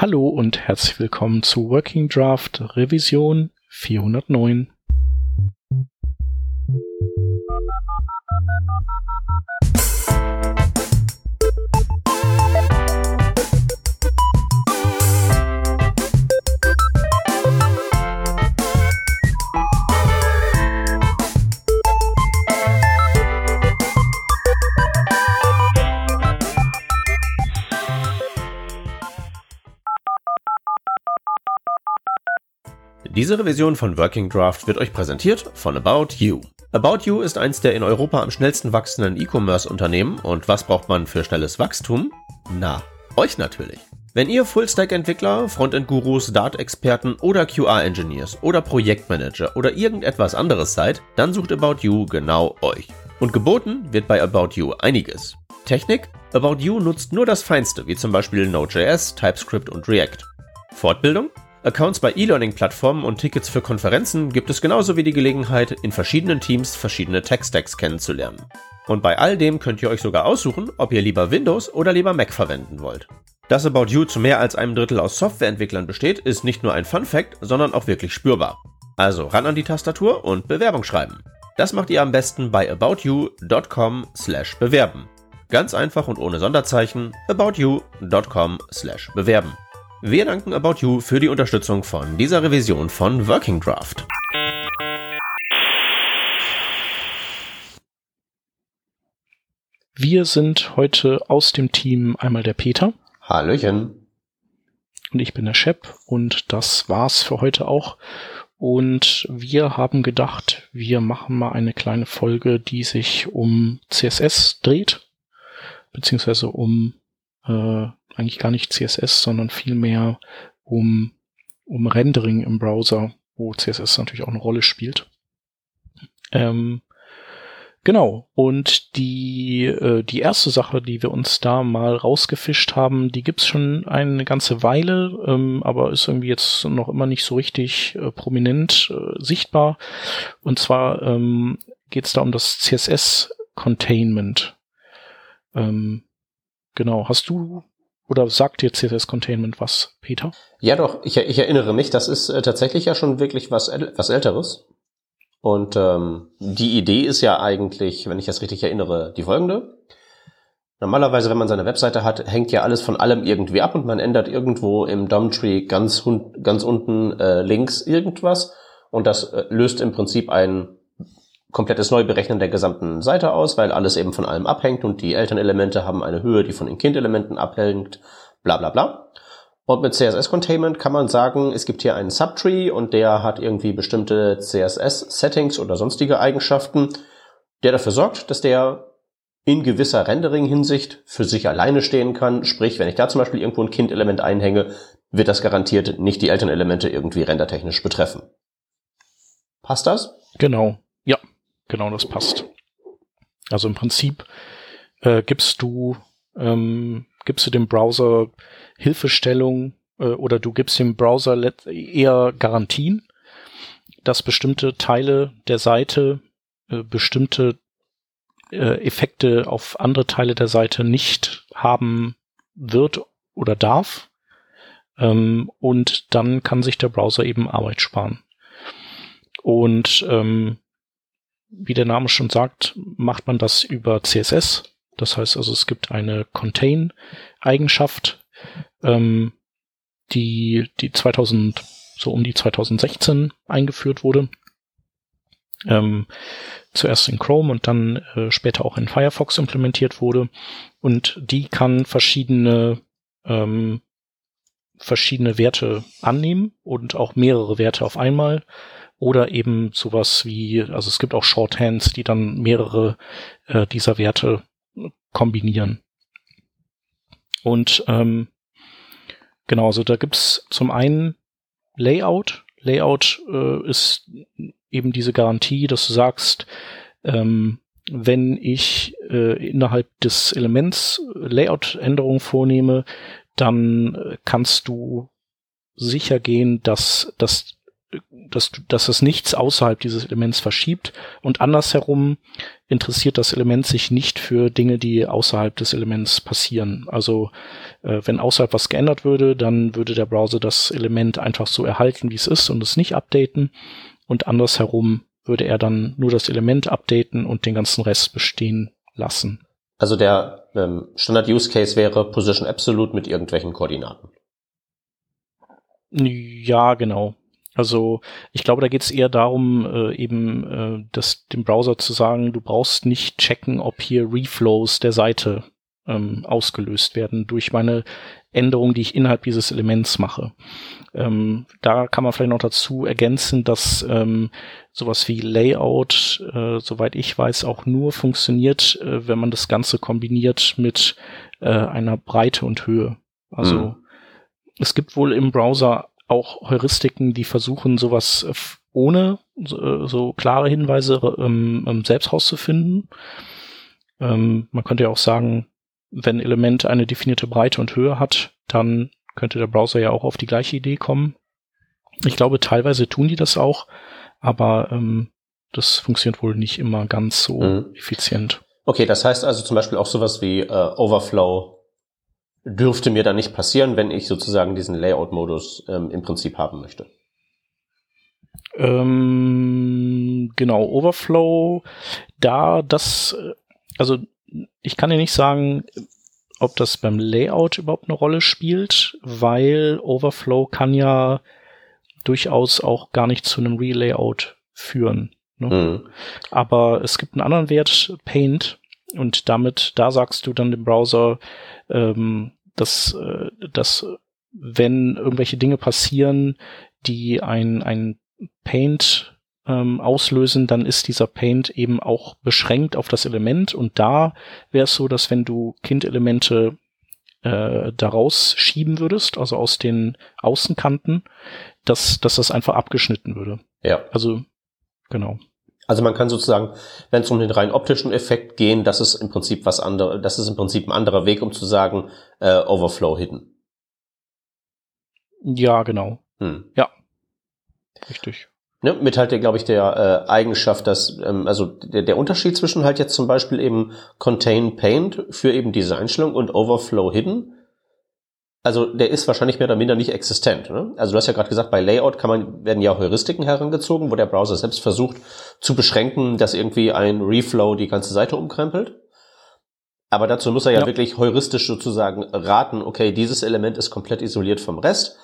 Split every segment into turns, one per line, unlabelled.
Hallo und herzlich willkommen zu Working Draft Revision 409.
Diese Revision von Working Draft wird euch präsentiert von About You. About You ist eins der in Europa am schnellsten wachsenden E-Commerce-Unternehmen und was braucht man für schnelles Wachstum? Na, euch natürlich. Wenn ihr Full-Stack-Entwickler, Frontend-Gurus, Dart-Experten oder QA-Engineers oder Projektmanager oder irgendetwas anderes seid, dann sucht About You genau euch. Und geboten wird bei About You einiges. Technik? About You nutzt nur das Feinste, wie zum Beispiel Node.js, TypeScript und React. Fortbildung? Accounts bei E-Learning-Plattformen und Tickets für Konferenzen gibt es genauso wie die Gelegenheit, in verschiedenen Teams verschiedene Tech-Stacks kennenzulernen. Und bei all dem könnt ihr euch sogar aussuchen, ob ihr lieber Windows oder lieber Mac verwenden wollt. Dass About You zu mehr als einem Drittel aus Softwareentwicklern besteht, ist nicht nur ein Fun-Fact, sondern auch wirklich spürbar. Also ran an die Tastatur und Bewerbung schreiben. Das macht ihr am besten bei aboutyou.com/bewerben. Ganz einfach und ohne Sonderzeichen aboutyou.com/bewerben. Wir danken About You für die Unterstützung von dieser Revision von Working Draft.
Wir sind heute aus dem Team einmal der Peter.
Hallöchen.
Und ich bin der Shep und das war's für heute auch. Und wir haben gedacht, wir machen mal eine kleine Folge, die sich um CSS dreht, beziehungsweise um äh, eigentlich gar nicht CSS, sondern vielmehr um, um Rendering im Browser, wo CSS natürlich auch eine Rolle spielt. Ähm, genau. Und die, äh, die erste Sache, die wir uns da mal rausgefischt haben, die gibt's schon eine ganze Weile, ähm, aber ist irgendwie jetzt noch immer nicht so richtig äh, prominent äh, sichtbar. Und zwar ähm, geht's da um das CSS Containment. Ähm, genau. Hast du oder sagt dir CSS Containment was, Peter?
Ja, doch, ich, ich erinnere mich, das ist äh, tatsächlich ja schon wirklich was, was Älteres. Und ähm, die Idee ist ja eigentlich, wenn ich das richtig erinnere, die folgende. Normalerweise, wenn man seine Webseite hat, hängt ja alles von allem irgendwie ab und man ändert irgendwo im DOM-Tree ganz, ganz unten äh, links irgendwas und das äh, löst im Prinzip ein komplettes Neuberechnen der gesamten Seite aus, weil alles eben von allem abhängt und die Elternelemente haben eine Höhe, die von den Kindelementen abhängt, bla bla bla. Und mit CSS Containment kann man sagen, es gibt hier einen Subtree und der hat irgendwie bestimmte CSS-Settings oder sonstige Eigenschaften, der dafür sorgt, dass der in gewisser Rendering-Hinsicht für sich alleine stehen kann. Sprich, wenn ich da zum Beispiel irgendwo ein Kindelement einhänge, wird das garantiert nicht die Elternelemente irgendwie rendertechnisch betreffen. Passt das?
Genau. Ja, Genau, das passt. Also im Prinzip äh, gibst du ähm, gibst du dem Browser Hilfestellung äh, oder du gibst dem Browser eher Garantien, dass bestimmte Teile der Seite äh, bestimmte äh, Effekte auf andere Teile der Seite nicht haben wird oder darf. Ähm, und dann kann sich der Browser eben Arbeit sparen. Und ähm, wie der Name schon sagt, macht man das über CSS. Das heißt also, es gibt eine Contain-Eigenschaft, ähm, die, die 2000, so um die 2016 eingeführt wurde. Ähm, zuerst in Chrome und dann äh, später auch in Firefox implementiert wurde. Und die kann verschiedene, ähm, verschiedene Werte annehmen und auch mehrere Werte auf einmal oder eben sowas wie, also es gibt auch Shorthands, die dann mehrere äh, dieser Werte kombinieren. Und ähm, genau, also da gibt's zum einen Layout. Layout äh, ist eben diese Garantie, dass du sagst, ähm, wenn ich äh, innerhalb des Elements Layout-Änderungen vornehme, dann äh, kannst du sicher gehen, dass, dass dass, dass es nichts außerhalb dieses Elements verschiebt und andersherum interessiert das Element sich nicht für Dinge, die außerhalb des Elements passieren. Also äh, wenn außerhalb was geändert würde, dann würde der Browser das Element einfach so erhalten, wie es ist und es nicht updaten und andersherum würde er dann nur das Element updaten und den ganzen Rest bestehen lassen.
Also der ähm, Standard-Use-Case wäre Position Absolute mit irgendwelchen Koordinaten.
Ja, genau. Also ich glaube, da geht es eher darum, äh, eben äh, das, dem Browser zu sagen, du brauchst nicht checken, ob hier Reflows der Seite ähm, ausgelöst werden durch meine Änderung, die ich innerhalb dieses Elements mache. Ähm, da kann man vielleicht noch dazu ergänzen, dass ähm, sowas wie Layout, äh, soweit ich weiß, auch nur funktioniert, äh, wenn man das Ganze kombiniert mit äh, einer Breite und Höhe. Also mhm. es gibt wohl im Browser auch Heuristiken, die versuchen, sowas äh, ohne so, äh, so klare Hinweise ähm, ähm, selbst rauszufinden. Ähm, man könnte ja auch sagen, wenn ein Element eine definierte Breite und Höhe hat, dann könnte der Browser ja auch auf die gleiche Idee kommen. Ich glaube, teilweise tun die das auch, aber ähm, das funktioniert wohl nicht immer ganz so mhm. effizient.
Okay, das heißt also zum Beispiel auch sowas wie äh, Overflow dürfte mir da nicht passieren, wenn ich sozusagen diesen Layout-Modus ähm, im Prinzip haben möchte.
Ähm, genau, Overflow, da das, also ich kann dir nicht sagen, ob das beim Layout überhaupt eine Rolle spielt, weil Overflow kann ja durchaus auch gar nicht zu einem Relayout führen. Ne? Mhm. Aber es gibt einen anderen Wert, Paint, und damit, da sagst du dann dem Browser, ähm, dass, äh, dass wenn irgendwelche Dinge passieren, die ein, ein Paint ähm, auslösen, dann ist dieser Paint eben auch beschränkt auf das Element und da wäre es so, dass wenn du Kindelemente äh, daraus schieben würdest, also aus den Außenkanten, dass, dass das einfach abgeschnitten würde.
Ja.
Also, genau.
Also man kann sozusagen, wenn es um den rein optischen Effekt gehen, das ist im Prinzip was anderes, das ist im Prinzip ein anderer Weg, um zu sagen, äh, Overflow hidden.
Ja, genau. Hm. Ja. Richtig.
Ne, mit halt, glaube ich, der äh, Eigenschaft, dass, ähm, also der, der Unterschied zwischen halt jetzt zum Beispiel eben Contain Paint für eben diese Einstellung und Overflow Hidden also der ist wahrscheinlich mehr oder minder nicht existent. Ne? Also du hast ja gerade gesagt, bei Layout kann man, werden ja Heuristiken herangezogen, wo der Browser selbst versucht zu beschränken, dass irgendwie ein Reflow die ganze Seite umkrempelt. Aber dazu muss er ja, ja. wirklich heuristisch sozusagen raten, okay, dieses Element ist komplett isoliert vom Rest.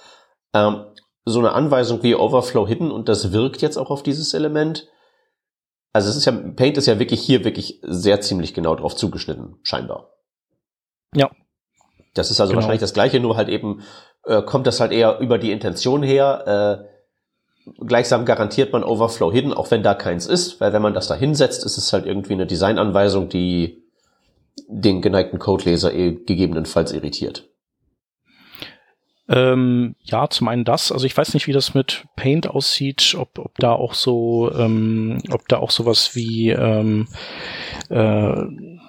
Ähm, so eine Anweisung wie Overflow Hidden und das wirkt jetzt auch auf dieses Element. Also es ist ja, Paint ist ja wirklich hier wirklich sehr ziemlich genau drauf zugeschnitten, scheinbar.
Ja,
das ist also genau. wahrscheinlich das Gleiche, nur halt eben äh, kommt das halt eher über die Intention her. Äh, gleichsam garantiert man Overflow Hidden, auch wenn da keins ist, weil wenn man das da hinsetzt, ist es halt irgendwie eine Designanweisung, die den geneigten Codeleser eh gegebenenfalls irritiert.
Ähm, ja, zum einen das. Also ich weiß nicht, wie das mit Paint aussieht, ob, ob da auch so, ähm, ob da auch sowas wie ähm, äh,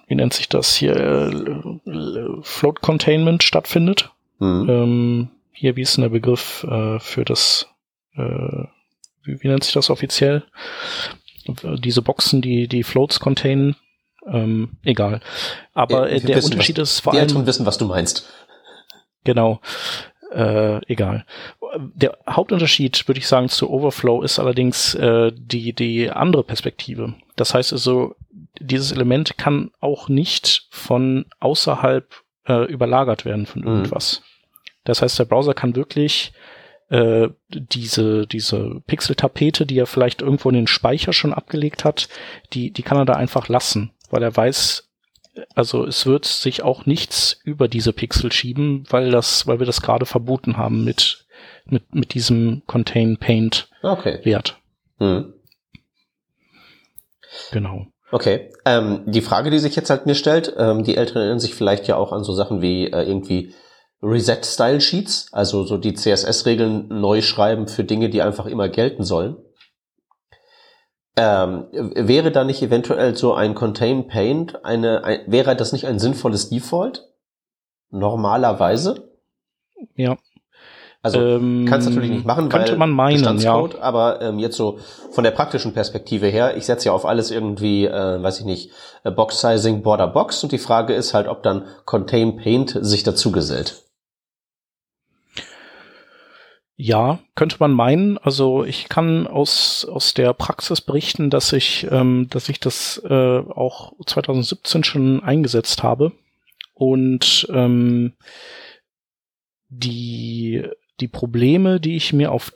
wie nennt sich das hier, äh, Float Containment stattfindet. Mhm. Ähm, hier, wie ist denn der Begriff äh, für das, äh, wie, wie nennt sich das offiziell? Diese Boxen, die die Floats containen, ähm, egal. Aber äh, der wissen, Unterschied was, ist vor allem.
Die wissen, was du meinst.
Genau. Äh, egal. Der Hauptunterschied, würde ich sagen, zu Overflow ist allerdings äh, die, die andere Perspektive. Das heißt also, dieses Element kann auch nicht von außerhalb äh, überlagert werden von mhm. irgendwas. Mhm. Das heißt, der Browser kann wirklich äh, diese, diese Pixel-Tapete, die er vielleicht irgendwo in den Speicher schon abgelegt hat, die, die kann er da einfach lassen, weil er weiß, also es wird sich auch nichts über diese Pixel schieben, weil das, weil wir das gerade verboten haben mit, mit, mit diesem Contain Paint
okay.
Wert. Mhm. Genau.
Okay. Ähm, die Frage, die sich jetzt halt mir stellt, ähm, die Älteren erinnern sich vielleicht ja auch an so Sachen wie äh, irgendwie Reset-Style-Sheets, also so die CSS-Regeln neu schreiben für Dinge, die einfach immer gelten sollen. Ähm, wäre da nicht eventuell so ein Contain Paint eine, ein, wäre das nicht ein sinnvolles Default? Normalerweise?
Ja.
Also ähm, kannst natürlich nicht machen,
könnte weil man meinen,
ja. aber ähm, jetzt so von der praktischen Perspektive her, ich setze ja auf alles irgendwie, äh, weiß ich nicht, äh, Box Sizing, Border Box und die Frage ist halt, ob dann Contain Paint sich dazu gesellt.
Ja, könnte man meinen. Also ich kann aus aus der Praxis berichten, dass ich ähm, dass ich das äh, auch 2017 schon eingesetzt habe und ähm, die die Probleme, die ich mir auf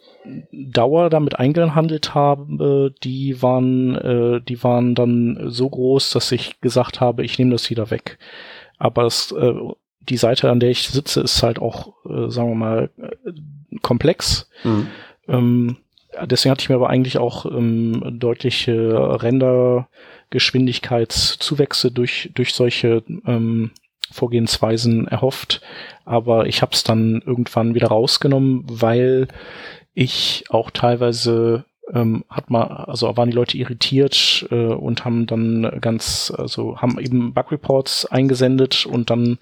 Dauer damit eingehandelt habe, die waren äh, die waren dann so groß, dass ich gesagt habe, ich nehme das wieder weg. Aber es, äh, die Seite, an der ich sitze, ist halt auch, äh, sagen wir mal, äh, komplex. Mhm. Ähm, deswegen hatte ich mir aber eigentlich auch ähm, deutliche Rendergeschwindigkeitszuwächse durch, durch solche ähm, Vorgehensweisen erhofft. Aber ich habe es dann irgendwann wieder rausgenommen, weil ich auch teilweise ähm, hat man, also waren die Leute irritiert äh, und haben dann ganz, also haben eben Bug-Reports eingesendet und dann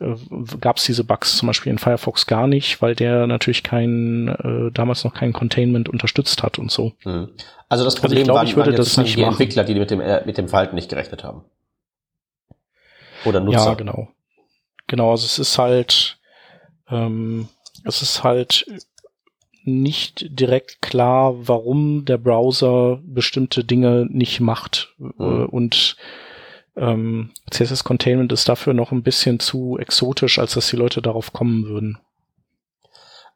äh, gab es diese Bugs zum Beispiel in Firefox gar nicht, weil der natürlich kein, äh, damals noch kein Containment unterstützt hat und so.
Hm. Also das Problem also ich
glaub, waren, ich würde waren das nicht
die machen. Entwickler, die mit dem, äh, mit dem Verhalten nicht gerechnet haben. Oder Nutzer.
Ja, genau. Genau, also es ist halt, ähm, es ist halt nicht direkt klar, warum der Browser bestimmte Dinge nicht macht. Mhm. Und ähm, CSS Containment ist dafür noch ein bisschen zu exotisch, als dass die Leute darauf kommen würden.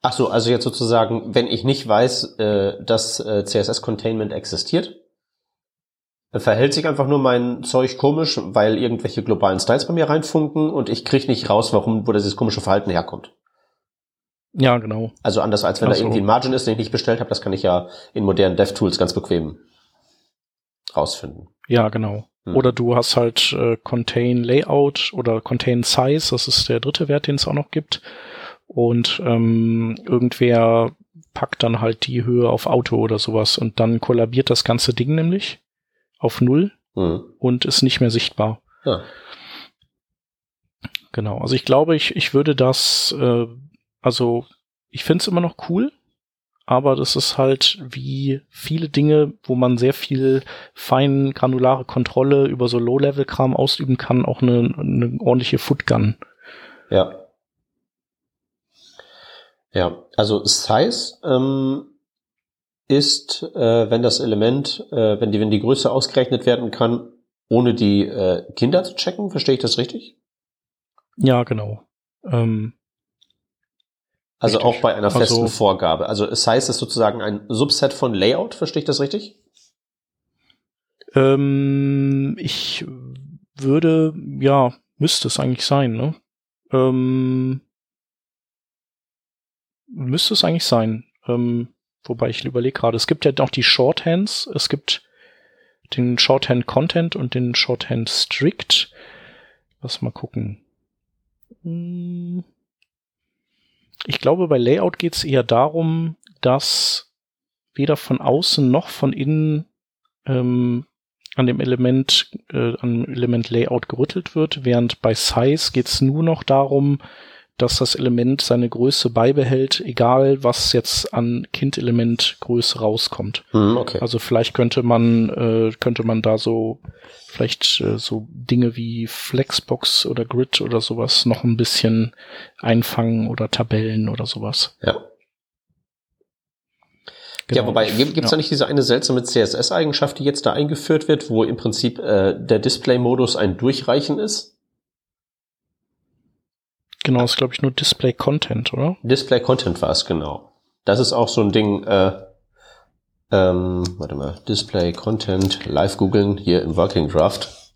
Ach so, also jetzt sozusagen, wenn ich nicht weiß, äh, dass äh, CSS Containment existiert, verhält sich einfach nur mein Zeug komisch, weil irgendwelche globalen Styles bei mir reinfunken und ich krieg nicht raus, warum, wo dieses komische Verhalten herkommt.
Ja, genau.
Also anders als wenn Ach da irgendwie ein Margin ist, den ich nicht bestellt habe, das kann ich ja in modernen DevTools ganz bequem rausfinden.
Ja, genau. Hm. Oder du hast halt äh, Contain Layout oder Contain Size, das ist der dritte Wert, den es auch noch gibt. Und ähm, irgendwer packt dann halt die Höhe auf Auto oder sowas und dann kollabiert das ganze Ding nämlich auf Null hm. und ist nicht mehr sichtbar. Ja. Genau, also ich glaube, ich, ich würde das äh, also ich finde es immer noch cool, aber das ist halt wie viele Dinge, wo man sehr viel fein granulare Kontrolle über so Low-Level-Kram ausüben kann, auch eine, eine ordentliche Footgun.
Ja. Ja, also Size ähm, ist, äh, wenn das Element, äh, wenn die, wenn die Größe ausgerechnet werden kann, ohne die äh, Kinder zu checken, verstehe ich das richtig?
Ja, genau. Ähm,
also richtig. auch bei einer festen also, Vorgabe. Also es heißt, es ist sozusagen ein Subset von Layout, verstehe ich das richtig?
Ähm, ich würde, ja, müsste es eigentlich sein, ne? Ähm, müsste es eigentlich sein. Ähm, wobei ich überlege gerade, es gibt ja noch die Shorthands, es gibt den Shorthand Content und den Shorthand Strict. Lass mal gucken. Hm. Ich glaube, bei Layout geht es eher darum, dass weder von außen noch von innen ähm, an dem Element, äh, an dem Element Layout gerüttelt wird, während bei Size geht es nur noch darum, dass das Element seine Größe beibehält, egal was jetzt an Kind-Element Größe rauskommt.
Hm, okay.
Also vielleicht könnte man, äh, könnte man da so, vielleicht äh, so Dinge wie Flexbox oder Grid oder sowas noch ein bisschen einfangen oder Tabellen oder sowas.
Ja. Genau. Ja, wobei, gibt es ja. da nicht diese eine seltsame CSS-Eigenschaft, die jetzt da eingeführt wird, wo im Prinzip äh, der Display-Modus ein Durchreichen ist?
Genau, ist glaube ich nur Display Content, oder?
Display Content war es, genau. Das ist auch so ein Ding, äh, ähm, warte mal, Display Content, live googeln, hier im Working Draft.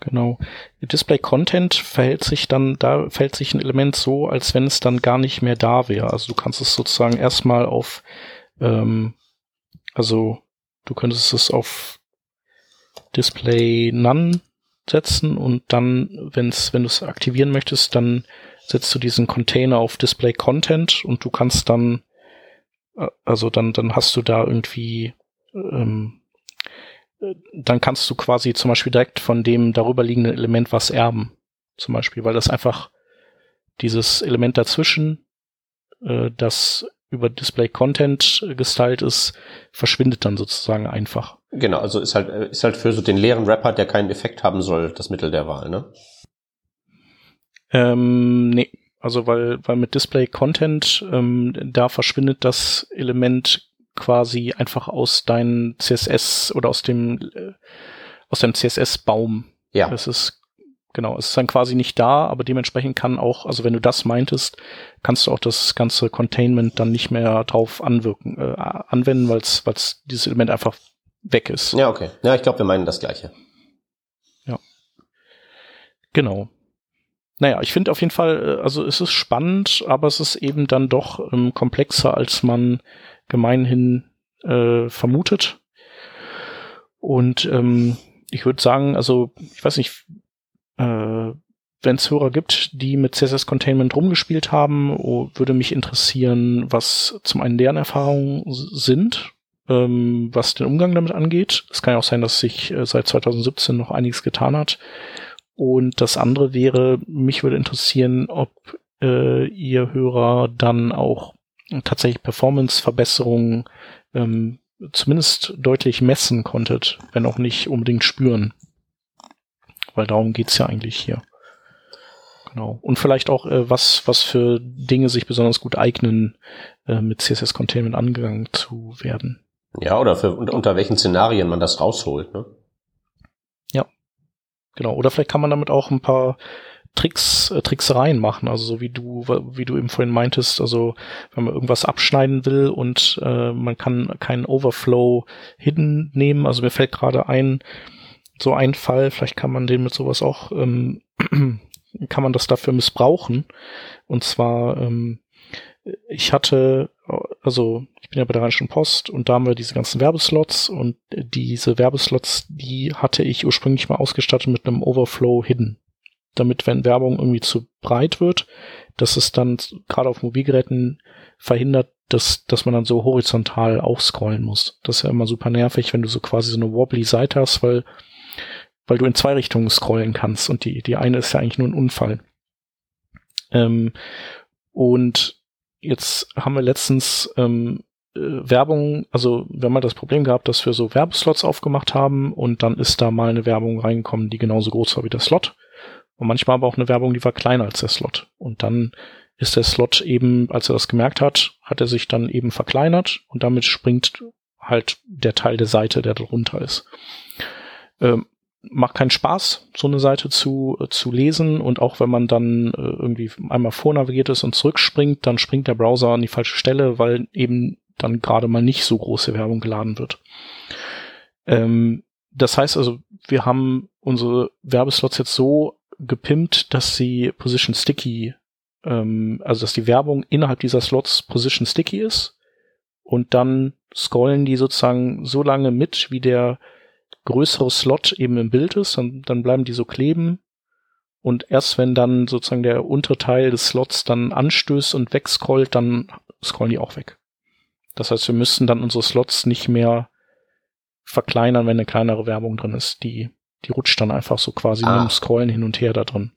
Genau. Display Content verhält sich dann, da verhält sich ein Element so, als wenn es dann gar nicht mehr da wäre. Also du kannst es sozusagen erstmal auf, ähm, also du könntest es auf Display None setzen und dann, wenn's, wenn du es aktivieren möchtest, dann setzt du diesen Container auf Display Content und du kannst dann, äh, also dann, dann hast du da irgendwie, ähm, äh, dann kannst du quasi zum Beispiel direkt von dem darüber liegenden Element was erben. Zum Beispiel, weil das einfach dieses Element dazwischen äh, das über Display Content gestylt ist, verschwindet dann sozusagen einfach.
Genau, also ist halt, ist halt für so den leeren Rapper, der keinen Effekt haben soll, das Mittel der Wahl, ne?
Ähm, nee, also weil, weil mit Display Content, ähm, da verschwindet das Element quasi einfach aus deinem CSS oder aus dem, äh, aus deinem CSS-Baum.
Ja.
Das ist, genau, es ist dann quasi nicht da, aber dementsprechend kann auch, also wenn du das meintest, kannst du auch das ganze Containment dann nicht mehr drauf anwirken, äh, anwenden, weil es dieses Element einfach weg ist.
Ja, okay. Ja, ich glaube, wir meinen das Gleiche.
Ja. Genau. Naja, ich finde auf jeden Fall, äh, also es ist spannend, aber es ist eben dann doch ähm, komplexer, als man gemeinhin äh, vermutet. Und ähm, ich würde sagen, also ich weiß nicht, äh, wenn es Hörer gibt, die mit CSS Containment rumgespielt haben, oh, würde mich interessieren, was zum einen deren Erfahrungen sind, ähm, was den Umgang damit angeht. Es kann ja auch sein, dass sich äh, seit 2017 noch einiges getan hat. Und das andere wäre, mich würde interessieren, ob äh, ihr Hörer dann auch tatsächlich Performance-Verbesserungen ähm, zumindest deutlich messen konntet, wenn auch nicht unbedingt spüren. Weil darum geht's ja eigentlich hier. Genau. Und vielleicht auch, äh, was, was für Dinge sich besonders gut eignen, äh, mit CSS Containment angegangen zu werden.
Ja, oder für, unter, unter welchen Szenarien man das rausholt, ne?
Ja. Genau. Oder vielleicht kann man damit auch ein paar Tricks, äh, Tricksereien machen, also so wie du, wie du eben vorhin meintest, also wenn man irgendwas abschneiden will und äh, man kann keinen Overflow hidden nehmen, also mir fällt gerade ein, so ein Fall, vielleicht kann man den mit sowas auch, ähm, kann man das dafür missbrauchen. Und zwar, ähm, ich hatte, also ich bin ja bei der Rheinischen Post und da haben wir diese ganzen Werbeslots und diese Werbeslots, die hatte ich ursprünglich mal ausgestattet mit einem Overflow Hidden damit, wenn Werbung irgendwie zu breit wird, dass es dann gerade auf Mobilgeräten verhindert, dass, dass man dann so horizontal auch scrollen muss. Das ist ja immer super nervig, wenn du so quasi so eine wobbly Seite hast, weil, weil du in zwei Richtungen scrollen kannst und die, die eine ist ja eigentlich nur ein Unfall. Ähm, und jetzt haben wir letztens ähm, äh, Werbung, also wir haben mal das Problem gehabt, dass wir so Werbeslots aufgemacht haben und dann ist da mal eine Werbung reingekommen, die genauso groß war wie der Slot. Und manchmal aber auch eine Werbung, die war kleiner als der Slot. Und dann ist der Slot eben, als er das gemerkt hat, hat er sich dann eben verkleinert und damit springt halt der Teil der Seite, der darunter ist. Ähm, macht keinen Spaß, so eine Seite zu, äh, zu lesen und auch wenn man dann äh, irgendwie einmal vornavigiert ist und zurückspringt, dann springt der Browser an die falsche Stelle, weil eben dann gerade mal nicht so große Werbung geladen wird. Ähm, das heißt also, wir haben unsere Werbeslots jetzt so gepimpt, dass sie Position Sticky, ähm, also dass die Werbung innerhalb dieser Slots Position Sticky ist und dann scrollen die sozusagen so lange mit, wie der größere Slot eben im Bild ist, dann, dann bleiben die so kleben und erst wenn dann sozusagen der untere Teil des Slots dann anstößt und wegscrollt, dann scrollen die auch weg. Das heißt, wir müssen dann unsere Slots nicht mehr verkleinern, wenn eine kleinere Werbung drin ist. Die die rutscht dann einfach so quasi ah. mit dem Scrollen hin und her da drin.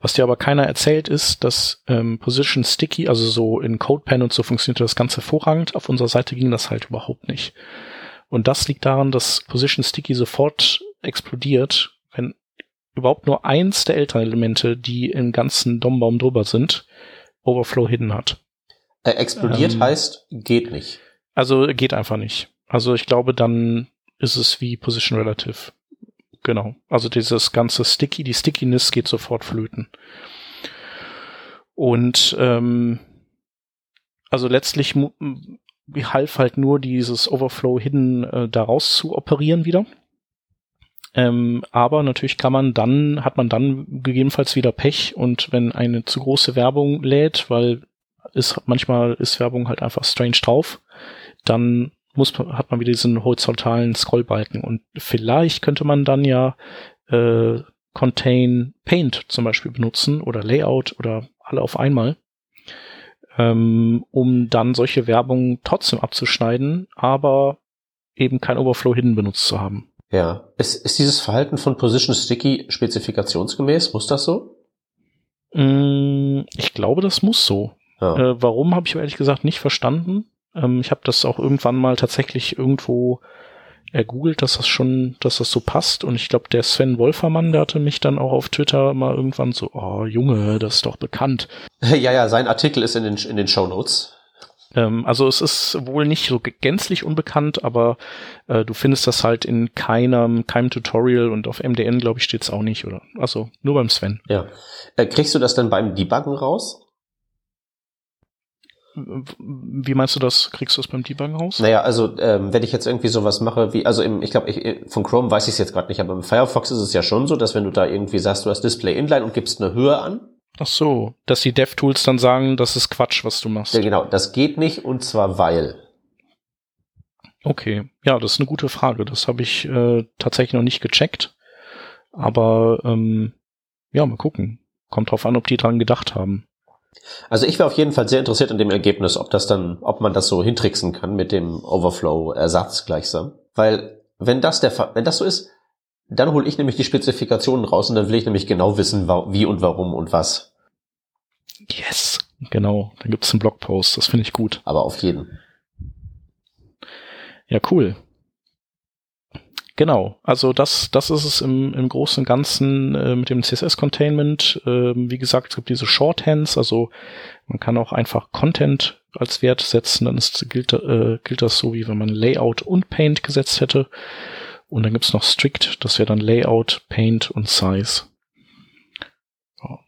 Was dir aber keiner erzählt ist, dass ähm, Position Sticky, also so in CodePen und so funktioniert das Ganze hervorragend. Auf unserer Seite ging das halt überhaupt nicht. Und das liegt daran, dass Position Sticky sofort explodiert, wenn überhaupt nur eins der älteren Elemente, die im ganzen DOM-Baum drüber sind, Overflow hidden hat.
Äh, explodiert ähm, heißt, geht nicht.
Also geht einfach nicht. Also ich glaube, dann ist es wie Position Relative. Genau. Also dieses ganze Sticky, die Stickiness geht sofort flöten. Und ähm, also letztlich half halt nur dieses Overflow Hidden äh, daraus zu operieren wieder. Ähm, aber natürlich kann man dann, hat man dann gegebenenfalls wieder Pech und wenn eine zu große Werbung lädt, weil ist manchmal ist Werbung halt einfach strange drauf, dann muss, hat man wieder diesen horizontalen Scrollbalken. Und vielleicht könnte man dann ja äh, Contain Paint zum Beispiel benutzen oder Layout oder alle auf einmal, ähm, um dann solche Werbung trotzdem abzuschneiden, aber eben kein Overflow Hidden benutzt zu haben.
Ja. Ist, ist dieses Verhalten von Position Sticky spezifikationsgemäß? Muss das so?
Mm, ich glaube, das muss so. Ja. Äh, warum habe ich ehrlich gesagt nicht verstanden. Ähm, ich habe das auch irgendwann mal tatsächlich irgendwo ergoogelt, dass das schon, dass das so passt. Und ich glaube, der Sven Wolfermann, der hatte mich dann auch auf Twitter mal irgendwann so, oh Junge, das ist doch bekannt.
Ja, ja, sein Artikel ist in den, in den Show Notes.
Ähm, also es ist wohl nicht so gänzlich unbekannt, aber äh, du findest das halt in keinem, keinem Tutorial und auf MDN, glaube ich, steht's auch nicht, oder? Also nur beim Sven.
Ja. Äh, kriegst du das dann beim Debuggen raus?
Wie meinst du das? Kriegst du das beim Debuggen raus?
Naja, also ähm, wenn ich jetzt irgendwie sowas mache wie, also im, ich glaube, ich, von Chrome weiß ich es jetzt gerade nicht, aber im Firefox ist es ja schon so, dass wenn du da irgendwie sagst, du hast Display Inline und gibst eine Höhe an.
Ach so, dass die DevTools dann sagen, das ist Quatsch, was du machst.
Ja, genau, das geht nicht und zwar weil.
Okay, ja, das ist eine gute Frage. Das habe ich äh, tatsächlich noch nicht gecheckt. Aber ähm, ja, mal gucken. Kommt drauf an, ob die dran gedacht haben.
Also ich wäre auf jeden Fall sehr interessiert an dem Ergebnis, ob das dann, ob man das so hintricksen kann mit dem Overflow-Ersatz gleichsam. Weil wenn das der Fall, wenn das so ist, dann hole ich nämlich die Spezifikationen raus und dann will ich nämlich genau wissen, wie und warum und was.
Yes, genau. Dann gibt es einen Blogpost, das finde ich gut.
Aber auf jeden.
Ja, cool. Genau, also das, das ist es im, im Großen und Ganzen äh, mit dem CSS-Containment. Äh, wie gesagt, es gibt diese Shorthands, also man kann auch einfach Content als Wert setzen, dann ist, gilt, äh, gilt das so, wie wenn man Layout und Paint gesetzt hätte. Und dann gibt's noch Strict, das wäre dann Layout, Paint und Size. Ja,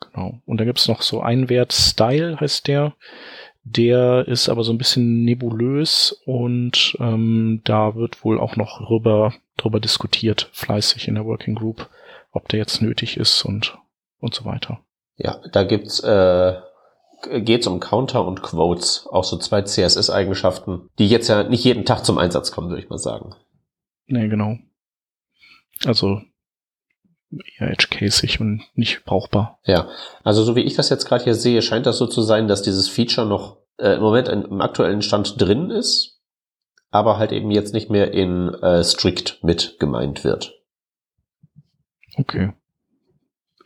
genau. Und dann gibt's noch so einen Wert, Style heißt der. Der ist aber so ein bisschen nebulös und ähm, da wird wohl auch noch drüber, drüber diskutiert, fleißig in der Working Group, ob der jetzt nötig ist und, und so weiter.
Ja, da gibt's äh, geht's um Counter und Quotes, auch so zwei CSS-Eigenschaften, die jetzt ja nicht jeden Tag zum Einsatz kommen, würde ich mal sagen.
Nee, genau. Also eher edge-casig und nicht brauchbar.
Ja, also so wie ich das jetzt gerade hier sehe, scheint das so zu sein, dass dieses Feature noch äh, im Moment im aktuellen Stand drin ist, aber halt eben jetzt nicht mehr in äh, strict mit gemeint wird.
Okay.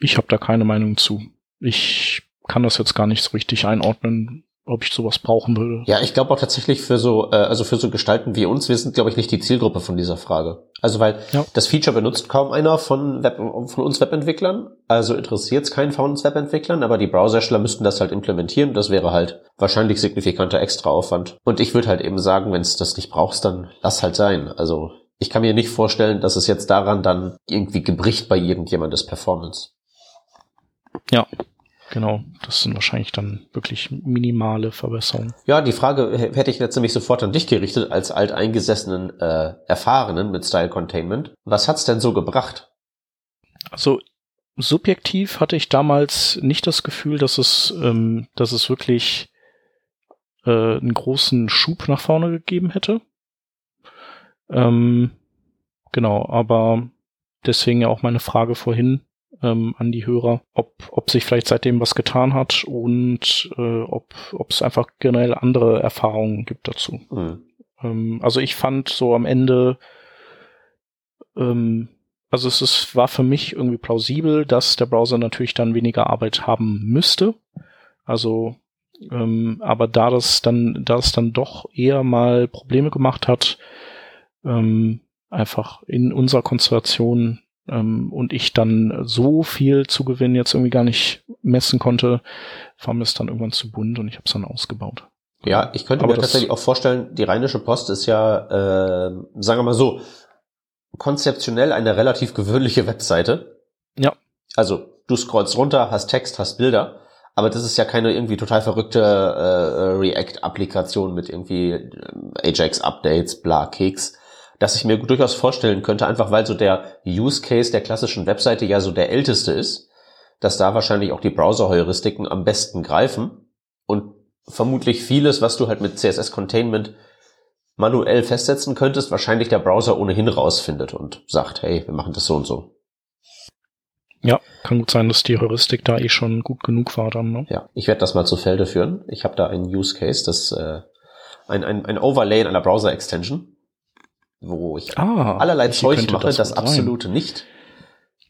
Ich habe da keine Meinung zu. Ich kann das jetzt gar nicht so richtig einordnen, ob ich sowas brauchen würde.
Ja, ich glaube auch tatsächlich für so, äh, also für so Gestalten wie uns, wir sind, glaube ich, nicht die Zielgruppe von dieser Frage. Also weil ja. das Feature benutzt kaum einer von, Web, von uns Webentwicklern, also interessiert es keinen von uns Webentwicklern, aber die Browsersteller müssten das halt implementieren. Das wäre halt wahrscheinlich signifikanter Extraaufwand. Und ich würde halt eben sagen, wenn es das nicht brauchst, dann lass halt sein. Also ich kann mir nicht vorstellen, dass es jetzt daran dann irgendwie gebricht bei irgendjemandes Performance.
Ja, Genau, das sind wahrscheinlich dann wirklich minimale Verbesserungen.
Ja, die Frage hätte ich jetzt nämlich sofort an dich gerichtet, als alteingesessenen äh, Erfahrenen mit Style Containment. Was hat's denn so gebracht?
Also subjektiv hatte ich damals nicht das Gefühl, dass es, ähm, dass es wirklich äh, einen großen Schub nach vorne gegeben hätte. Ähm, genau, aber deswegen ja auch meine Frage vorhin, ähm, an die Hörer, ob, ob sich vielleicht seitdem was getan hat und äh, ob ob es einfach generell andere Erfahrungen gibt dazu. Mhm. Ähm, also ich fand so am Ende, ähm, also es ist, war für mich irgendwie plausibel, dass der Browser natürlich dann weniger Arbeit haben müsste. Also ähm, aber da das dann, da es dann doch eher mal Probleme gemacht hat, ähm, einfach in unserer Konstellation ähm, und ich dann so viel Zugewinn jetzt irgendwie gar nicht messen konnte, war mir es dann irgendwann zu bunt und ich habe es dann ausgebaut.
Ja, ich könnte Aber mir tatsächlich auch vorstellen, die Rheinische Post ist ja, äh, sagen wir mal so, konzeptionell eine relativ gewöhnliche Webseite.
Ja.
Also du scrollst runter, hast Text, hast Bilder, aber das ist ja keine irgendwie total verrückte äh, React-Applikation mit irgendwie äh, Ajax-Updates, bla, Keks, dass ich mir durchaus vorstellen könnte, einfach weil so der Use Case der klassischen Webseite ja so der älteste ist, dass da wahrscheinlich auch die Browser-Heuristiken am besten greifen und vermutlich vieles, was du halt mit CSS Containment manuell festsetzen könntest, wahrscheinlich der Browser ohnehin rausfindet und sagt, hey, wir machen das so und so.
Ja, kann gut sein, dass die Heuristik da eh schon gut genug war dann. Ne?
Ja, ich werde das mal zu Felde führen. Ich habe da einen Use Case, das äh, ein, ein, ein Overlay in einer Browser-Extension wo ich ah, allerlei Zeug mache, das, das absolut nicht,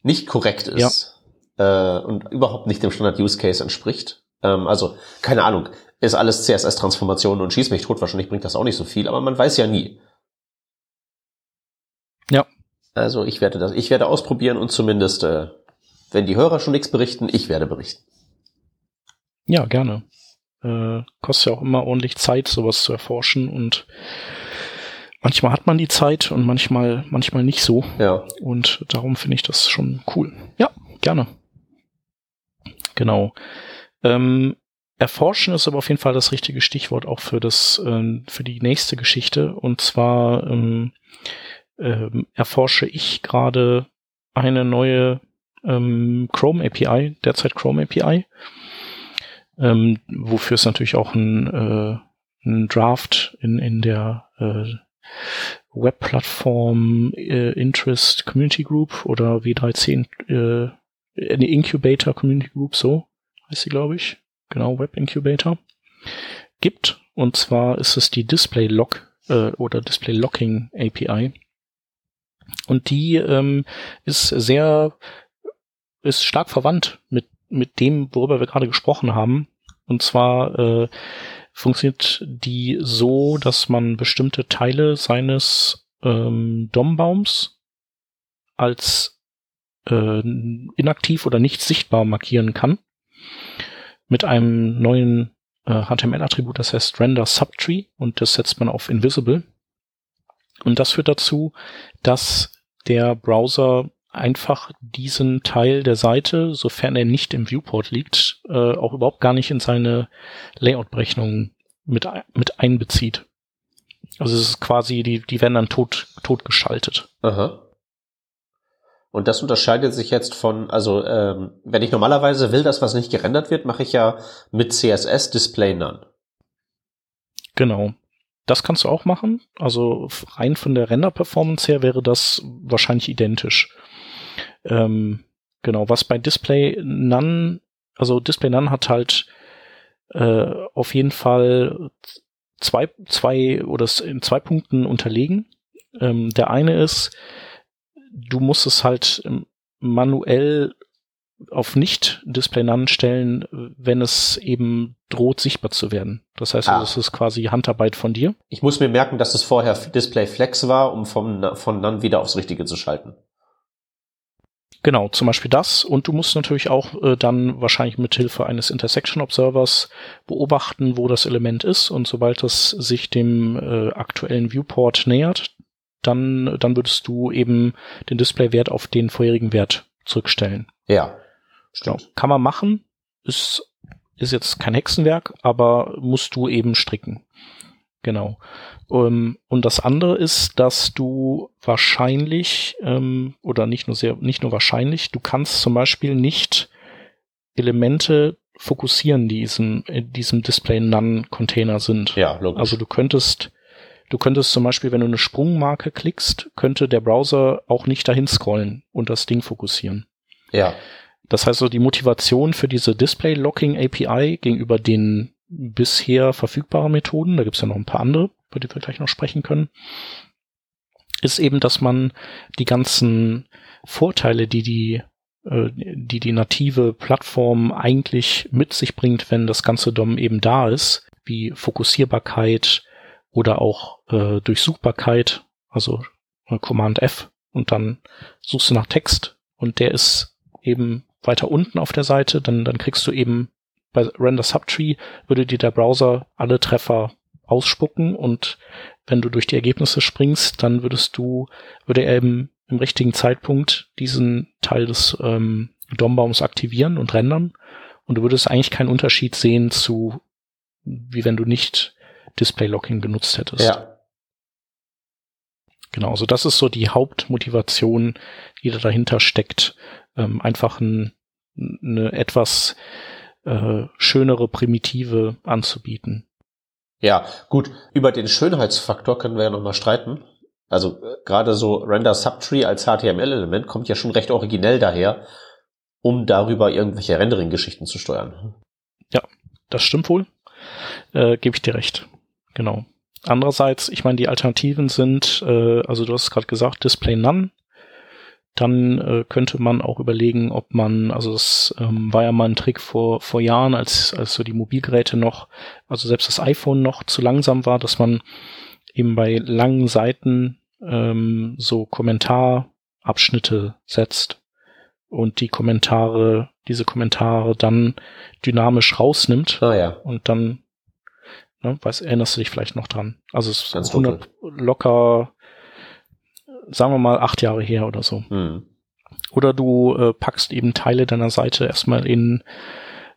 nicht korrekt ist ja. äh, und überhaupt nicht dem Standard-Use-Case entspricht. Ähm, also, keine Ahnung, ist alles CSS-Transformation und schieß mich tot, wahrscheinlich bringt das auch nicht so viel, aber man weiß ja nie.
Ja.
Also ich werde das, ich werde ausprobieren und zumindest, äh, wenn die Hörer schon nichts berichten, ich werde berichten.
Ja, gerne. Äh, kostet ja auch immer ordentlich Zeit, sowas zu erforschen und manchmal hat man die Zeit und manchmal, manchmal nicht so.
Ja.
Und darum finde ich das schon cool. Ja, gerne. Genau. Ähm, erforschen ist aber auf jeden Fall das richtige Stichwort auch für das, ähm, für die nächste Geschichte. Und zwar ähm, ähm, erforsche ich gerade eine neue ähm, Chrome API, derzeit Chrome API, ähm, wofür es natürlich auch ein, äh, ein Draft in, in der äh, Webplattform äh, Interest Community Group oder W3C äh, eine Incubator Community Group, so heißt sie, glaube ich. Genau, Web Incubator. Gibt. Und zwar ist es die Display Lock äh, oder Display Locking API. Und die ähm, ist sehr, ist stark verwandt mit, mit dem, worüber wir gerade gesprochen haben. Und zwar äh, funktioniert die so, dass man bestimmte Teile seines ähm, DOM-Baums als äh, inaktiv oder nicht sichtbar markieren kann. Mit einem neuen äh, HTML-Attribut, das heißt Render Subtree und das setzt man auf Invisible. Und das führt dazu, dass der Browser einfach diesen Teil der Seite, sofern er nicht im Viewport liegt, äh, auch überhaupt gar nicht in seine Layout-Berechnung mit, mit einbezieht. Also es ist quasi, die, die werden dann tot, tot geschaltet.
Aha. Und das unterscheidet sich jetzt von, also ähm, wenn ich normalerweise will, dass was nicht gerendert wird, mache ich ja mit CSS Display None.
Genau. Das kannst du auch machen. Also rein von der Render-Performance her wäre das wahrscheinlich identisch. Ähm, genau, was bei Display None, also Display None hat halt äh, auf jeden Fall zwei, zwei oder in zwei Punkten unterlegen. Ähm, der eine ist, du musst es halt manuell auf nicht Display None stellen, wenn es eben droht, sichtbar zu werden. Das heißt, ah. das ist quasi Handarbeit von dir.
Ich muss mir merken, dass es vorher Display Flex war, um vom, von None wieder aufs Richtige zu schalten.
Genau, zum Beispiel das. Und du musst natürlich auch äh, dann wahrscheinlich mit Hilfe eines Intersection Observers beobachten, wo das Element ist. Und sobald es sich dem äh, aktuellen Viewport nähert, dann, dann würdest du eben den Displaywert auf den vorherigen Wert zurückstellen.
Ja.
Genau. Kann man machen. Ist, ist jetzt kein Hexenwerk, aber musst du eben stricken. Genau. Um, ähm, und das andere ist, dass du wahrscheinlich, ähm, oder nicht nur sehr, nicht nur wahrscheinlich, du kannst zum Beispiel nicht Elemente fokussieren, die in diesem Display None Container sind.
Ja, logisch.
Also du könntest, du könntest zum Beispiel, wenn du eine Sprungmarke klickst, könnte der Browser auch nicht dahin scrollen und das Ding fokussieren.
Ja.
Das heißt so, die Motivation für diese Display Locking API gegenüber den bisher verfügbaren Methoden, da gibt's ja noch ein paar andere, über die wir gleich noch sprechen können, ist eben, dass man die ganzen Vorteile, die die äh, die die native Plattform eigentlich mit sich bringt, wenn das ganze DOM eben da ist, wie Fokussierbarkeit oder auch äh, Durchsuchbarkeit, also äh, Command F und dann suchst du nach Text und der ist eben weiter unten auf der Seite, dann, dann kriegst du eben bei Render Subtree würde dir der Browser alle Treffer ausspucken und wenn du durch die Ergebnisse springst, dann würdest du, würde er eben im richtigen Zeitpunkt diesen Teil des ähm, DOM-Baums aktivieren und rendern und du würdest eigentlich keinen Unterschied sehen zu, wie wenn du nicht Display Locking genutzt hättest.
Ja.
Genau, also das ist so die Hauptmotivation, die da dahinter steckt, ähm, einfach ein, eine etwas äh, schönere Primitive anzubieten.
Ja, gut, über den Schönheitsfaktor können wir ja nochmal streiten. Also äh, gerade so Render Subtree als HTML-Element kommt ja schon recht originell daher, um darüber irgendwelche Rendering-Geschichten zu steuern.
Ja, das stimmt wohl. Äh, Gebe ich dir recht. Genau. Andererseits, ich meine, die Alternativen sind, äh, also du hast gerade gesagt, Display None dann äh, könnte man auch überlegen, ob man, also das ähm, war ja mal ein Trick vor, vor Jahren, als, als so die Mobilgeräte noch, also selbst das iPhone noch zu langsam war, dass man eben bei langen Seiten ähm, so Kommentarabschnitte setzt und die Kommentare, diese Kommentare dann dynamisch rausnimmt
Ah ja.
und dann, ne, weiß, erinnerst du dich vielleicht noch dran? Also es ist
Ganz
100 locker, sagen wir mal acht Jahre her oder so.
Hm.
Oder du äh, packst eben Teile deiner Seite erstmal in,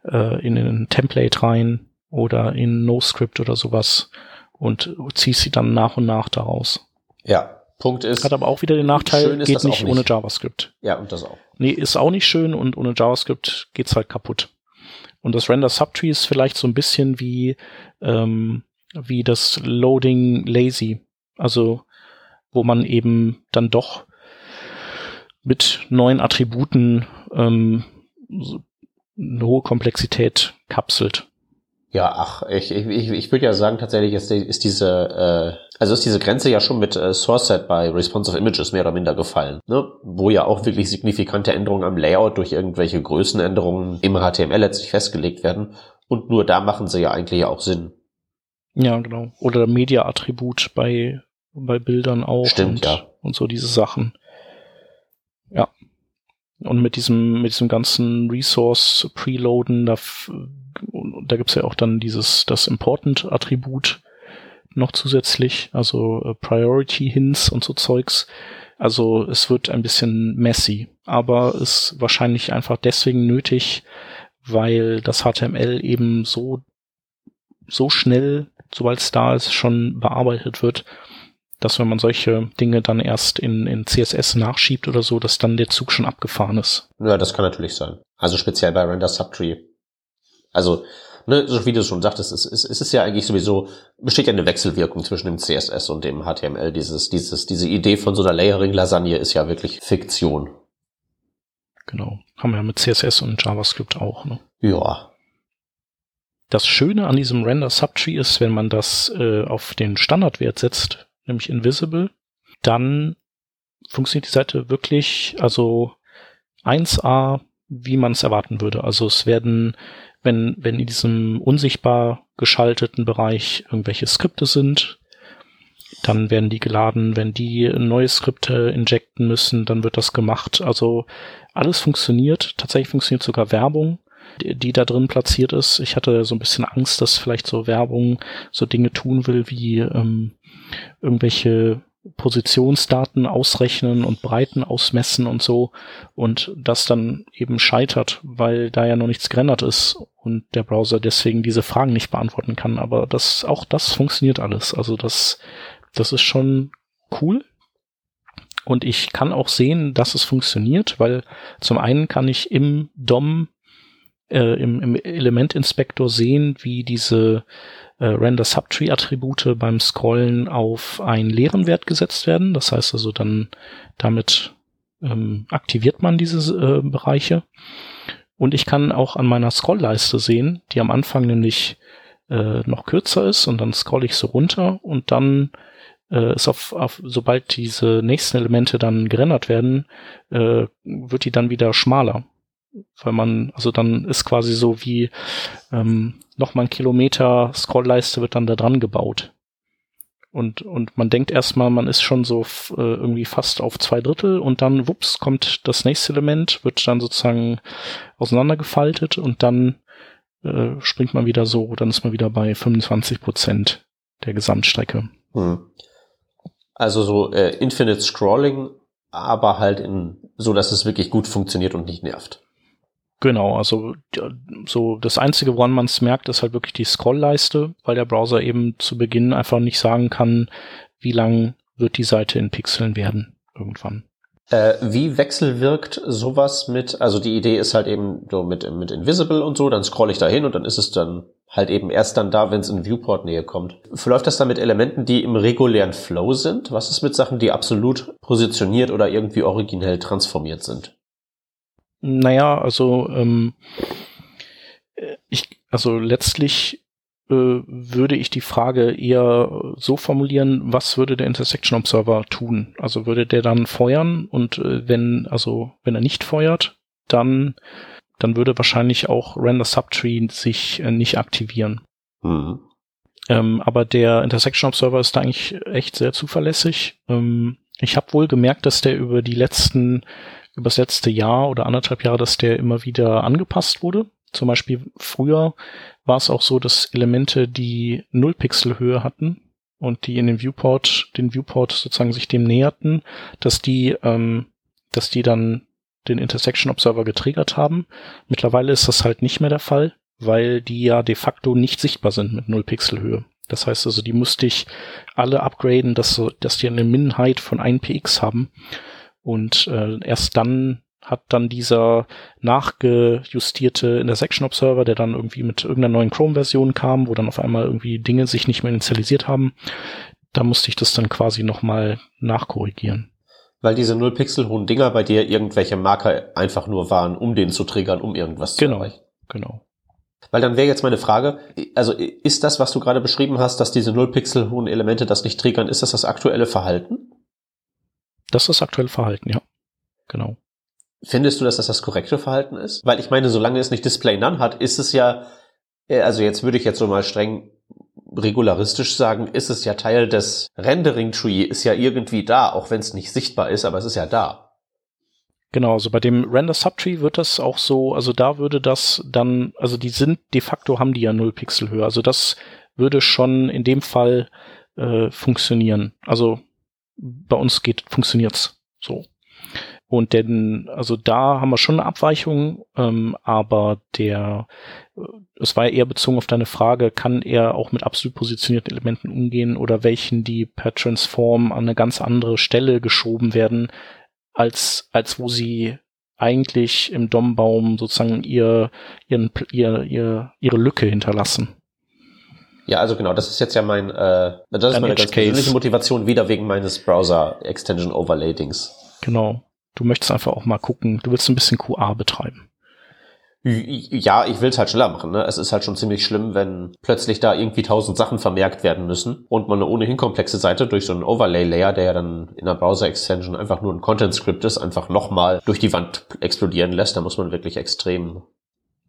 äh, in ein Template rein oder in NoScript oder sowas und ziehst sie dann nach und nach daraus.
Ja. Punkt ist.
Hat aber auch wieder den Nachteil, geht nicht
nicht.
ohne JavaScript.
ja, und das auch.
Nee, ist auch nicht schön und ohne JavaScript geht's halt kaputt. Und das Render Subtree ist vielleicht so ein bisschen wie, ähm, wie das Loading Lazy. Also, wo man eben dann doch mit neuen Attributen ähm, eine hohe Komplexität kapselt.
Ja, ach, ich, ich, ich würde ja sagen, tatsächlich ist, ist diese, äh, also ist diese Grenze ja schon mit äh, SourceSet bei Responsive Images mehr oder minder gefallen, ne? Wo ja auch wirklich signifikante Änderungen am Layout durch irgendwelche Größenänderungen im HTML letztlich festgelegt werden. Und nur da machen sie ja eigentlich auch Sinn.
Ja, genau. Oder Media-Attribut bei, bei Bildern auch.
Stimmt,
und,
ja.
Und so diese Sachen. Ja. Und mit diesem, mit diesem ganzen Resource Preloaden, da, da gibt's ja auch dann dieses, das Important-Attribut noch zusätzlich, also äh, Priority Hints und so Zeugs. Also es wird ein bisschen messy, aber ist wahrscheinlich einfach deswegen nötig, weil das HTML eben so so schnell, sobald es da ist, schon bearbeitet wird, dass wenn man solche Dinge dann erst in, in CSS nachschiebt oder so, dass dann der Zug schon abgefahren ist.
Ja, das kann natürlich sein. Also speziell bei Render Subtree. Also, ne, so wie du schon sagtest, es, es, es ist ja eigentlich sowieso, besteht ja eine Wechselwirkung zwischen dem CSS und dem HTML. Dieses, dieses, diese Idee von so einer Layering-Lasagne ist ja wirklich Fiktion.
Genau. Haben wir ja mit CSS und JavaScript auch. Ne?
Ja.
Das Schöne an diesem Render Subtree ist, wenn man das äh, auf den Standardwert setzt, nämlich Invisible, dann funktioniert die Seite wirklich, also 1A, wie man es erwarten würde. Also es werden, wenn, wenn in diesem unsichtbar geschalteten Bereich irgendwelche Skripte sind, dann werden die geladen. Wenn die neue Skripte injecten müssen, dann wird das gemacht. Also alles funktioniert. Tatsächlich funktioniert sogar Werbung, die, die da drin platziert ist. Ich hatte so ein bisschen Angst, dass vielleicht so Werbung so Dinge tun will, wie ähm, irgendwelche Positionsdaten ausrechnen und Breiten ausmessen und so und das dann eben scheitert, weil da ja noch nichts gerendert ist und der Browser deswegen diese Fragen nicht beantworten kann. Aber das, auch das funktioniert alles. Also das, das ist schon cool. Und ich kann auch sehen, dass es funktioniert, weil zum einen kann ich im DOM, äh, im, im Elementinspektor sehen, wie diese äh, Render Subtree Attribute beim Scrollen auf einen leeren Wert gesetzt werden. Das heißt also dann damit ähm, aktiviert man diese äh, Bereiche. Und ich kann auch an meiner Scrollleiste sehen, die am Anfang nämlich äh, noch kürzer ist und dann scroll ich so runter und dann äh, ist auf, auf sobald diese nächsten Elemente dann gerendert werden, äh, wird die dann wieder schmaler. Weil man, also dann ist quasi so wie ähm, nochmal ein Kilometer Scrollleiste wird dann da dran gebaut. Und, und man denkt erstmal, man ist schon so äh, irgendwie fast auf zwei Drittel und dann, wups, kommt das nächste Element, wird dann sozusagen auseinandergefaltet und dann äh, springt man wieder so, dann ist man wieder bei 25 Prozent der Gesamtstrecke.
Hm. Also so äh, Infinite Scrolling, aber halt in so, dass es wirklich gut funktioniert und nicht nervt.
Genau, also so das Einzige, woran man es merkt, ist halt wirklich die Scrollleiste, weil der Browser eben zu Beginn einfach nicht sagen kann, wie lang wird die Seite in Pixeln werden irgendwann.
Äh, wie wechselwirkt sowas mit, also die Idee ist halt eben so mit, mit Invisible und so, dann scroll ich da hin und dann ist es dann halt eben erst dann da, wenn es in Viewport-Nähe kommt. Verläuft das dann mit Elementen, die im regulären Flow sind? Was ist mit Sachen, die absolut positioniert oder irgendwie originell transformiert sind?
Naja, also ähm, äh, ich, also letztlich äh, würde ich die Frage eher so formulieren, was würde der Intersection Observer tun? Also würde der dann feuern und äh, wenn, also wenn er nicht feuert, dann, dann würde wahrscheinlich auch Render Subtree sich äh, nicht aktivieren. Mhm. Ähm, aber der Intersection Observer ist da eigentlich echt sehr zuverlässig. Ähm, ich habe wohl gemerkt, dass der über die letzten, über das letzte Jahr oder anderthalb Jahre, dass der immer wieder angepasst wurde. Zum Beispiel früher war es auch so, dass Elemente, die null Pixel Höhe hatten und die in den Viewport, den Viewport sozusagen sich dem näherten, dass die, ähm, dass die dann den Intersection Observer getriggert haben. Mittlerweile ist das halt nicht mehr der Fall, weil die ja de facto nicht sichtbar sind mit null Pixel Höhe. Das heißt also, die musste ich alle upgraden, dass, so, dass die eine Min-Height von 1 px haben. Und äh, erst dann hat dann dieser nachgejustierte Intersection Observer, der dann irgendwie mit irgendeiner neuen Chrome-Version kam, wo dann auf einmal irgendwie Dinge sich nicht mehr initialisiert haben, da musste ich das dann quasi nochmal nachkorrigieren.
Weil diese 0 Pixel hohen Dinger bei dir irgendwelche Marker einfach nur waren, um den zu triggern, um irgendwas
genau,
zu erreichen.
Genau, genau.
Weil dann wäre jetzt meine Frage, also ist das, was du gerade beschrieben hast, dass diese 0 Pixel hohen Elemente das nicht triggern, ist das das aktuelle Verhalten?
Das ist das aktuelle Verhalten, ja. Genau.
Findest du, dass das das korrekte Verhalten ist? Weil ich meine, solange es nicht Display None hat, ist es ja, äh, also jetzt würde ich jetzt so mal streng regularistisch sagen, ist es ja Teil des Rendering Tree, ist ja irgendwie da, auch wenn es nicht sichtbar ist, aber es ist ja da.
Genau, also bei dem Render Subtree wird das auch so, also da würde das dann, also die sind de facto haben die ja 0 Pixel Höhe, also das würde schon in dem Fall äh, funktionieren. Also bei uns geht funktioniert's so. Und denn, also da haben wir schon eine Abweichung, ähm, aber der, äh, es war eher bezogen auf deine Frage, kann er auch mit absolut positionierten Elementen umgehen oder welchen, die per Transform an eine ganz andere Stelle geschoben werden, als, als wo sie eigentlich im Dombaum sozusagen ihr, ihren, ihr, ihr, ihre Lücke hinterlassen.
Ja, also genau, das ist jetzt ja mein, äh, das ist Ein meine ganz persönliche Motivation wieder wegen meines Browser Extension Overlay Dings.
Genau. Du möchtest einfach auch mal gucken, du willst ein bisschen QA betreiben.
Ja, ich will es halt schneller machen. Ne? Es ist halt schon ziemlich schlimm, wenn plötzlich da irgendwie tausend Sachen vermerkt werden müssen und man eine ohnehin komplexe Seite durch so einen Overlay-Layer, der ja dann in der Browser-Extension einfach nur ein Content-Script ist, einfach nochmal durch die Wand explodieren lässt. Da muss man wirklich extrem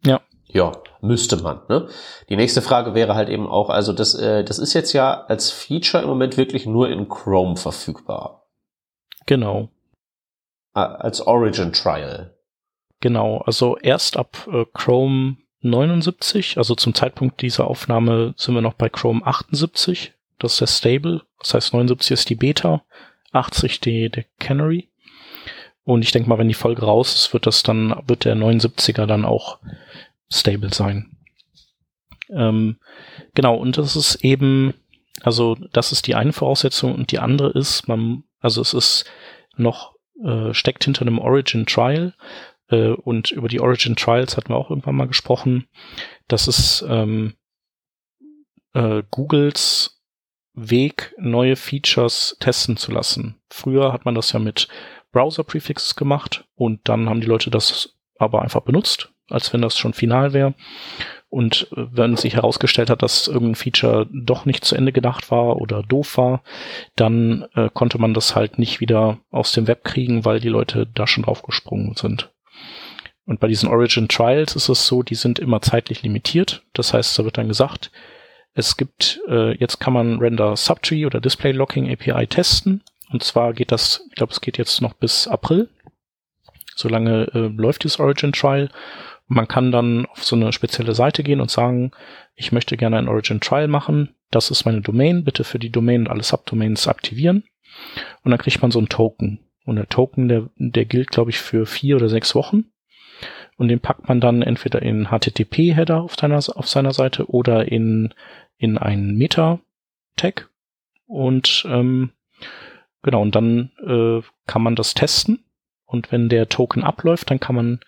ja.
Ja, müsste man. Ne? Die nächste Frage wäre halt eben auch, also das, äh, das ist jetzt ja als Feature im Moment wirklich nur in Chrome verfügbar.
Genau.
Als Origin Trial.
Genau, also erst ab äh, Chrome 79, also zum Zeitpunkt dieser Aufnahme sind wir noch bei Chrome 78. Das ist der Stable. Das heißt 79 ist die Beta, 80 die, der Canary. Und ich denke mal, wenn die Folge raus ist, wird das dann, wird der 79er dann auch stable sein. Ähm, genau, und das ist eben, also das ist die eine Voraussetzung und die andere ist, man, also es ist noch äh, steckt hinter einem Origin Trial äh, und über die Origin Trials hatten wir auch irgendwann mal gesprochen. Das ist ähm, äh, Googles Weg, neue Features testen zu lassen. Früher hat man das ja mit Browser-Prefixes gemacht und dann haben die Leute das aber einfach benutzt, als wenn das schon final wäre. Und äh, wenn sich herausgestellt hat, dass irgendein Feature doch nicht zu Ende gedacht war oder doof war, dann äh, konnte man das halt nicht wieder aus dem Web kriegen, weil die Leute da schon drauf gesprungen sind. Und bei diesen Origin Trials ist es so, die sind immer zeitlich limitiert. Das heißt, da wird dann gesagt, es gibt, äh, jetzt kann man Render Subtree oder Display Locking API testen. Und zwar geht das, ich glaube, es geht jetzt noch bis April. Solange äh, läuft dieses Origin Trial. Man kann dann auf so eine spezielle Seite gehen und sagen, ich möchte gerne ein Origin Trial machen. Das ist meine Domain. Bitte für die Domain und alle Subdomains aktivieren. Und dann kriegt man so einen Token. Und der Token, der, der gilt, glaube ich, für vier oder sechs Wochen. Und den packt man dann entweder in HTTP-Header auf, deiner, auf seiner Seite oder in, in einen Meta-Tag. Und ähm, genau, und dann äh, kann man das testen. Und wenn der Token abläuft, dann kann man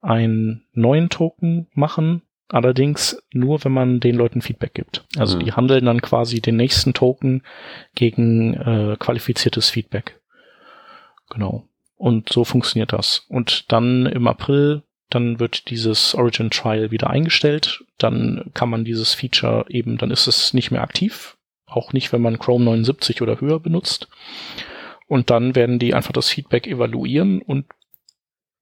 einen neuen Token machen, allerdings nur, wenn man den Leuten Feedback gibt. Also mhm. die handeln dann quasi den nächsten Token gegen äh, qualifiziertes Feedback. Genau. Und so funktioniert das. Und dann im April dann wird dieses Origin Trial wieder eingestellt, dann kann man dieses Feature eben, dann ist es nicht mehr aktiv, auch nicht, wenn man Chrome 79 oder höher benutzt. Und dann werden die einfach das Feedback evaluieren und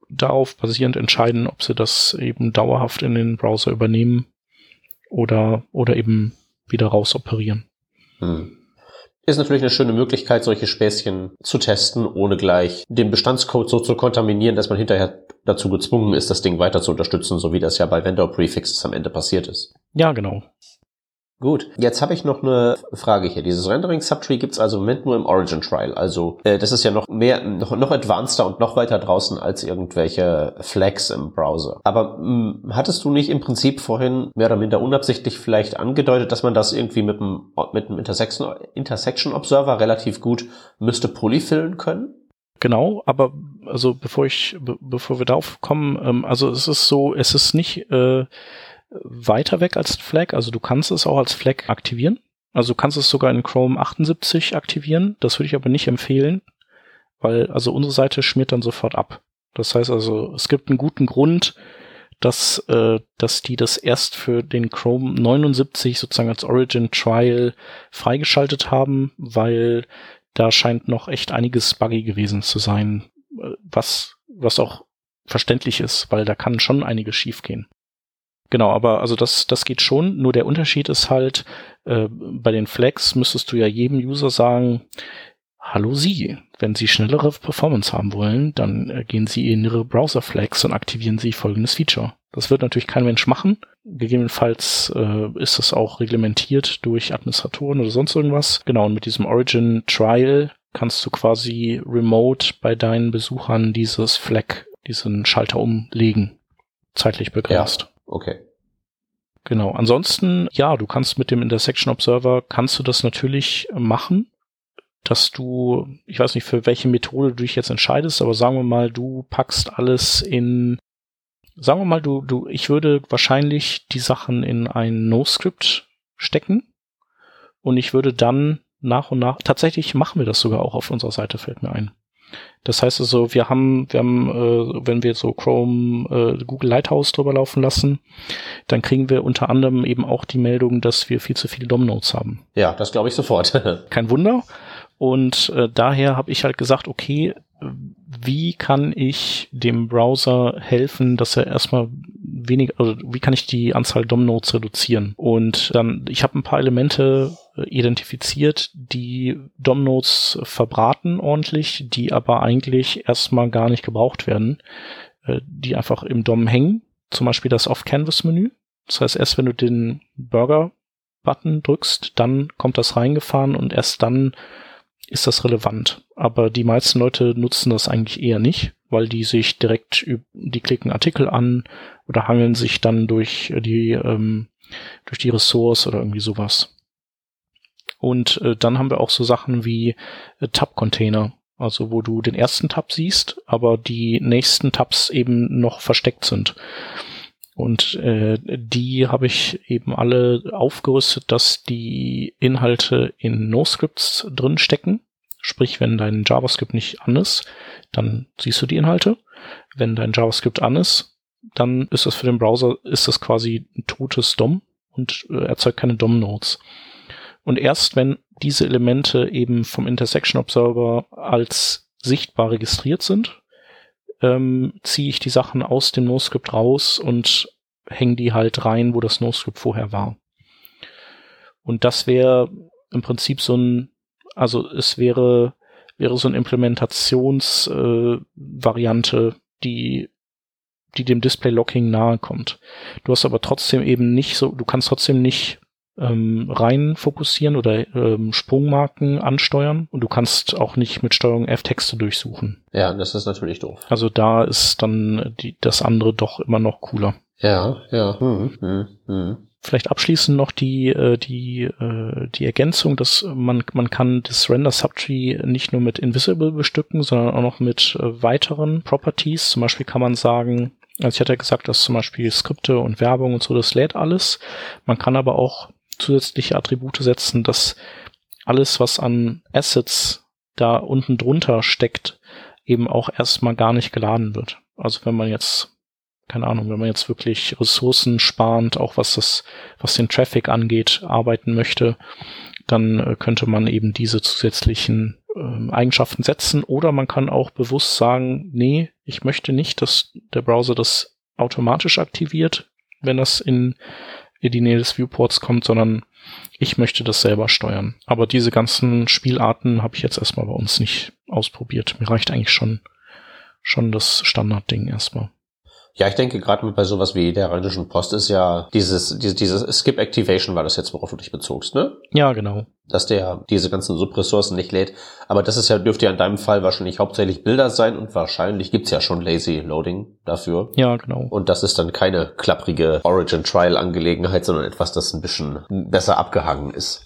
darauf basierend entscheiden, ob sie das eben dauerhaft in den Browser übernehmen oder, oder eben wieder rausoperieren. Hm.
Ist natürlich eine schöne Möglichkeit, solche Späßchen zu testen, ohne gleich den Bestandscode so zu kontaminieren, dass man hinterher dazu gezwungen ist, das Ding weiter zu unterstützen, so wie das ja bei Vendor Prefixes am Ende passiert ist.
Ja, genau.
Gut, jetzt habe ich noch eine Frage hier. Dieses Rendering Subtree gibt's also im Moment nur im Origin Trial. Also äh, das ist ja noch mehr, noch, noch advanceder und noch weiter draußen als irgendwelche Flags im Browser. Aber mh, hm, hattest du nicht im Prinzip vorhin mehr oder minder unabsichtlich vielleicht angedeutet, dass man das irgendwie mit einem mit einem Intersection, Intersection Observer relativ gut müsste polyfillen können?
Genau, aber also bevor ich be bevor wir darauf kommen, ähm, also es ist so, es ist nicht äh, weiter weg als Flag. Also du kannst es auch als Flag aktivieren. Also du kannst es sogar in Chrome 78 aktivieren. Das würde ich aber nicht empfehlen, weil also unsere Seite schmiert dann sofort ab. Das heißt also, es gibt einen guten Grund, dass, äh, dass die das erst für den Chrome 79 sozusagen als Origin Trial freigeschaltet haben, weil da scheint noch echt einiges buggy gewesen zu sein, äh, was, was auch verständlich ist, weil da kann schon einiges schiefgehen. Genau, aber also das, das geht schon. Nur der Unterschied ist halt, äh, bei den Flags müsstest du ja jedem User sagen, hallo Sie, wenn Sie schnellere Performance haben wollen, dann äh, gehen Sie in Ihre Browser-Flags und aktivieren Sie folgendes Feature. Das wird natürlich kein Mensch machen. Gegebenenfalls äh, ist das auch reglementiert durch Administratoren oder sonst irgendwas. Genau, und mit diesem Origin Trial kannst du quasi remote bei deinen Besuchern dieses Flag, diesen Schalter umlegen. Zeitlich begrenzt.
Ja. Okay.
Genau. Ansonsten, ja, du kannst mit dem Intersection Observer, kannst du das natürlich machen, dass du, ich weiß nicht, für welche Methode du dich jetzt entscheidest, aber sagen wir mal, du packst alles in, sagen wir mal, du, du, ich würde wahrscheinlich die Sachen in ein No-Script stecken und ich würde dann nach und nach, tatsächlich machen wir das sogar auch auf unserer Seite, fällt mir ein. Das heißt also, wir haben, wir haben, äh, wenn wir so Chrome, äh, Google Lighthouse drüber laufen lassen, dann kriegen wir unter anderem eben auch die Meldung, dass wir viel zu viele DOM-Nodes haben.
Ja, das glaube ich sofort.
Kein Wunder. Und äh, daher habe ich halt gesagt, okay, wie kann ich dem Browser helfen, dass er erstmal wenig, also wie kann ich die Anzahl DOM-Nodes reduzieren? Und dann, ich habe ein paar Elemente identifiziert, die DOM-Nodes verbraten ordentlich, die aber eigentlich erstmal gar nicht gebraucht werden, äh, die einfach im DOM hängen. Zum Beispiel das Off-Canvas-Menü. Das heißt, erst wenn du den Burger-Button drückst, dann kommt das reingefahren und erst dann ist das relevant. Aber die meisten Leute nutzen das eigentlich eher nicht, weil die sich direkt, die klicken Artikel an oder hangeln sich dann durch die, ähm, durch die Ressource oder irgendwie sowas. Und äh, dann haben wir auch so Sachen wie äh, Tab-Container, also wo du den ersten Tab siehst, aber die nächsten Tabs eben noch versteckt sind. Und äh, die habe ich eben alle aufgerüstet, dass die Inhalte in NoScripts drin stecken. Sprich, wenn dein JavaScript nicht an ist, dann siehst du die Inhalte. Wenn dein JavaScript an ist, dann ist das für den Browser, ist das quasi ein totes DOM und äh, erzeugt keine DOM-Nodes. Und erst wenn diese Elemente eben vom Intersection Observer als sichtbar registriert sind, ähm, ziehe ich die Sachen aus dem NoScript raus und hänge die halt rein, wo das NoScript vorher war. Und das wäre im Prinzip so ein, also es wäre, wäre so eine Implementationsvariante, äh, die, die dem Display Locking nahe kommt. Du hast aber trotzdem eben nicht so, du kannst trotzdem nicht ähm, rein fokussieren oder ähm, Sprungmarken ansteuern und du kannst auch nicht mit Steuerung F Texte durchsuchen.
Ja, das ist natürlich doof.
Also da ist dann die, das andere doch immer noch cooler.
Ja, ja. Hm, hm, hm.
Vielleicht abschließend noch die, äh, die, äh, die Ergänzung, dass man, man kann das Render Subtree nicht nur mit Invisible bestücken, sondern auch noch mit äh, weiteren Properties. Zum Beispiel kann man sagen, also ich hatte ja gesagt, dass zum Beispiel Skripte und Werbung und so, das lädt alles. Man kann aber auch zusätzliche Attribute setzen, dass alles, was an Assets da unten drunter steckt, eben auch erstmal gar nicht geladen wird. Also wenn man jetzt keine Ahnung, wenn man jetzt wirklich ressourcensparend, auch was das, was den Traffic angeht, arbeiten möchte, dann äh, könnte man eben diese zusätzlichen äh, Eigenschaften setzen oder man kann auch bewusst sagen, nee, ich möchte nicht, dass der Browser das automatisch aktiviert, wenn das in, in die Nähe des Viewports kommt, sondern ich möchte das selber steuern. Aber diese ganzen Spielarten habe ich jetzt erstmal bei uns nicht ausprobiert. Mir reicht eigentlich schon, schon das Standardding erstmal.
Ja, ich denke gerade bei sowas wie der Rheinischen Post ist ja dieses, dieses, dieses Skip Activation war das jetzt, worauf du dich bezogst, ne?
Ja, genau.
Dass der diese ganzen Subressourcen nicht lädt. Aber das ist ja, dürfte ja in deinem Fall wahrscheinlich hauptsächlich Bilder sein und wahrscheinlich gibt's ja schon Lazy Loading dafür.
Ja, genau.
Und das ist dann keine klapprige Origin Trial Angelegenheit, sondern etwas, das ein bisschen besser abgehangen ist.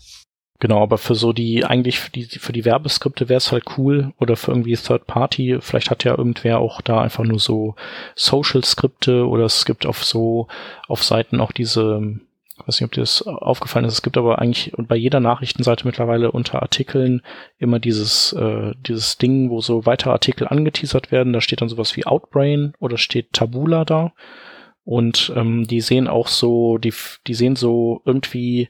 Genau, aber für so die, eigentlich für die, für die Werbeskripte wäre es halt cool oder für irgendwie Third Party, vielleicht hat ja irgendwer auch da einfach nur so Social-Skripte oder es gibt auf so, auf Seiten auch diese, weiß nicht, ob dir das aufgefallen ist, es gibt aber eigentlich bei jeder Nachrichtenseite mittlerweile unter Artikeln immer dieses, äh, dieses Ding, wo so weitere Artikel angeteasert werden, da steht dann sowas wie Outbrain oder steht Tabula da. Und ähm, die sehen auch so, die, die sehen so irgendwie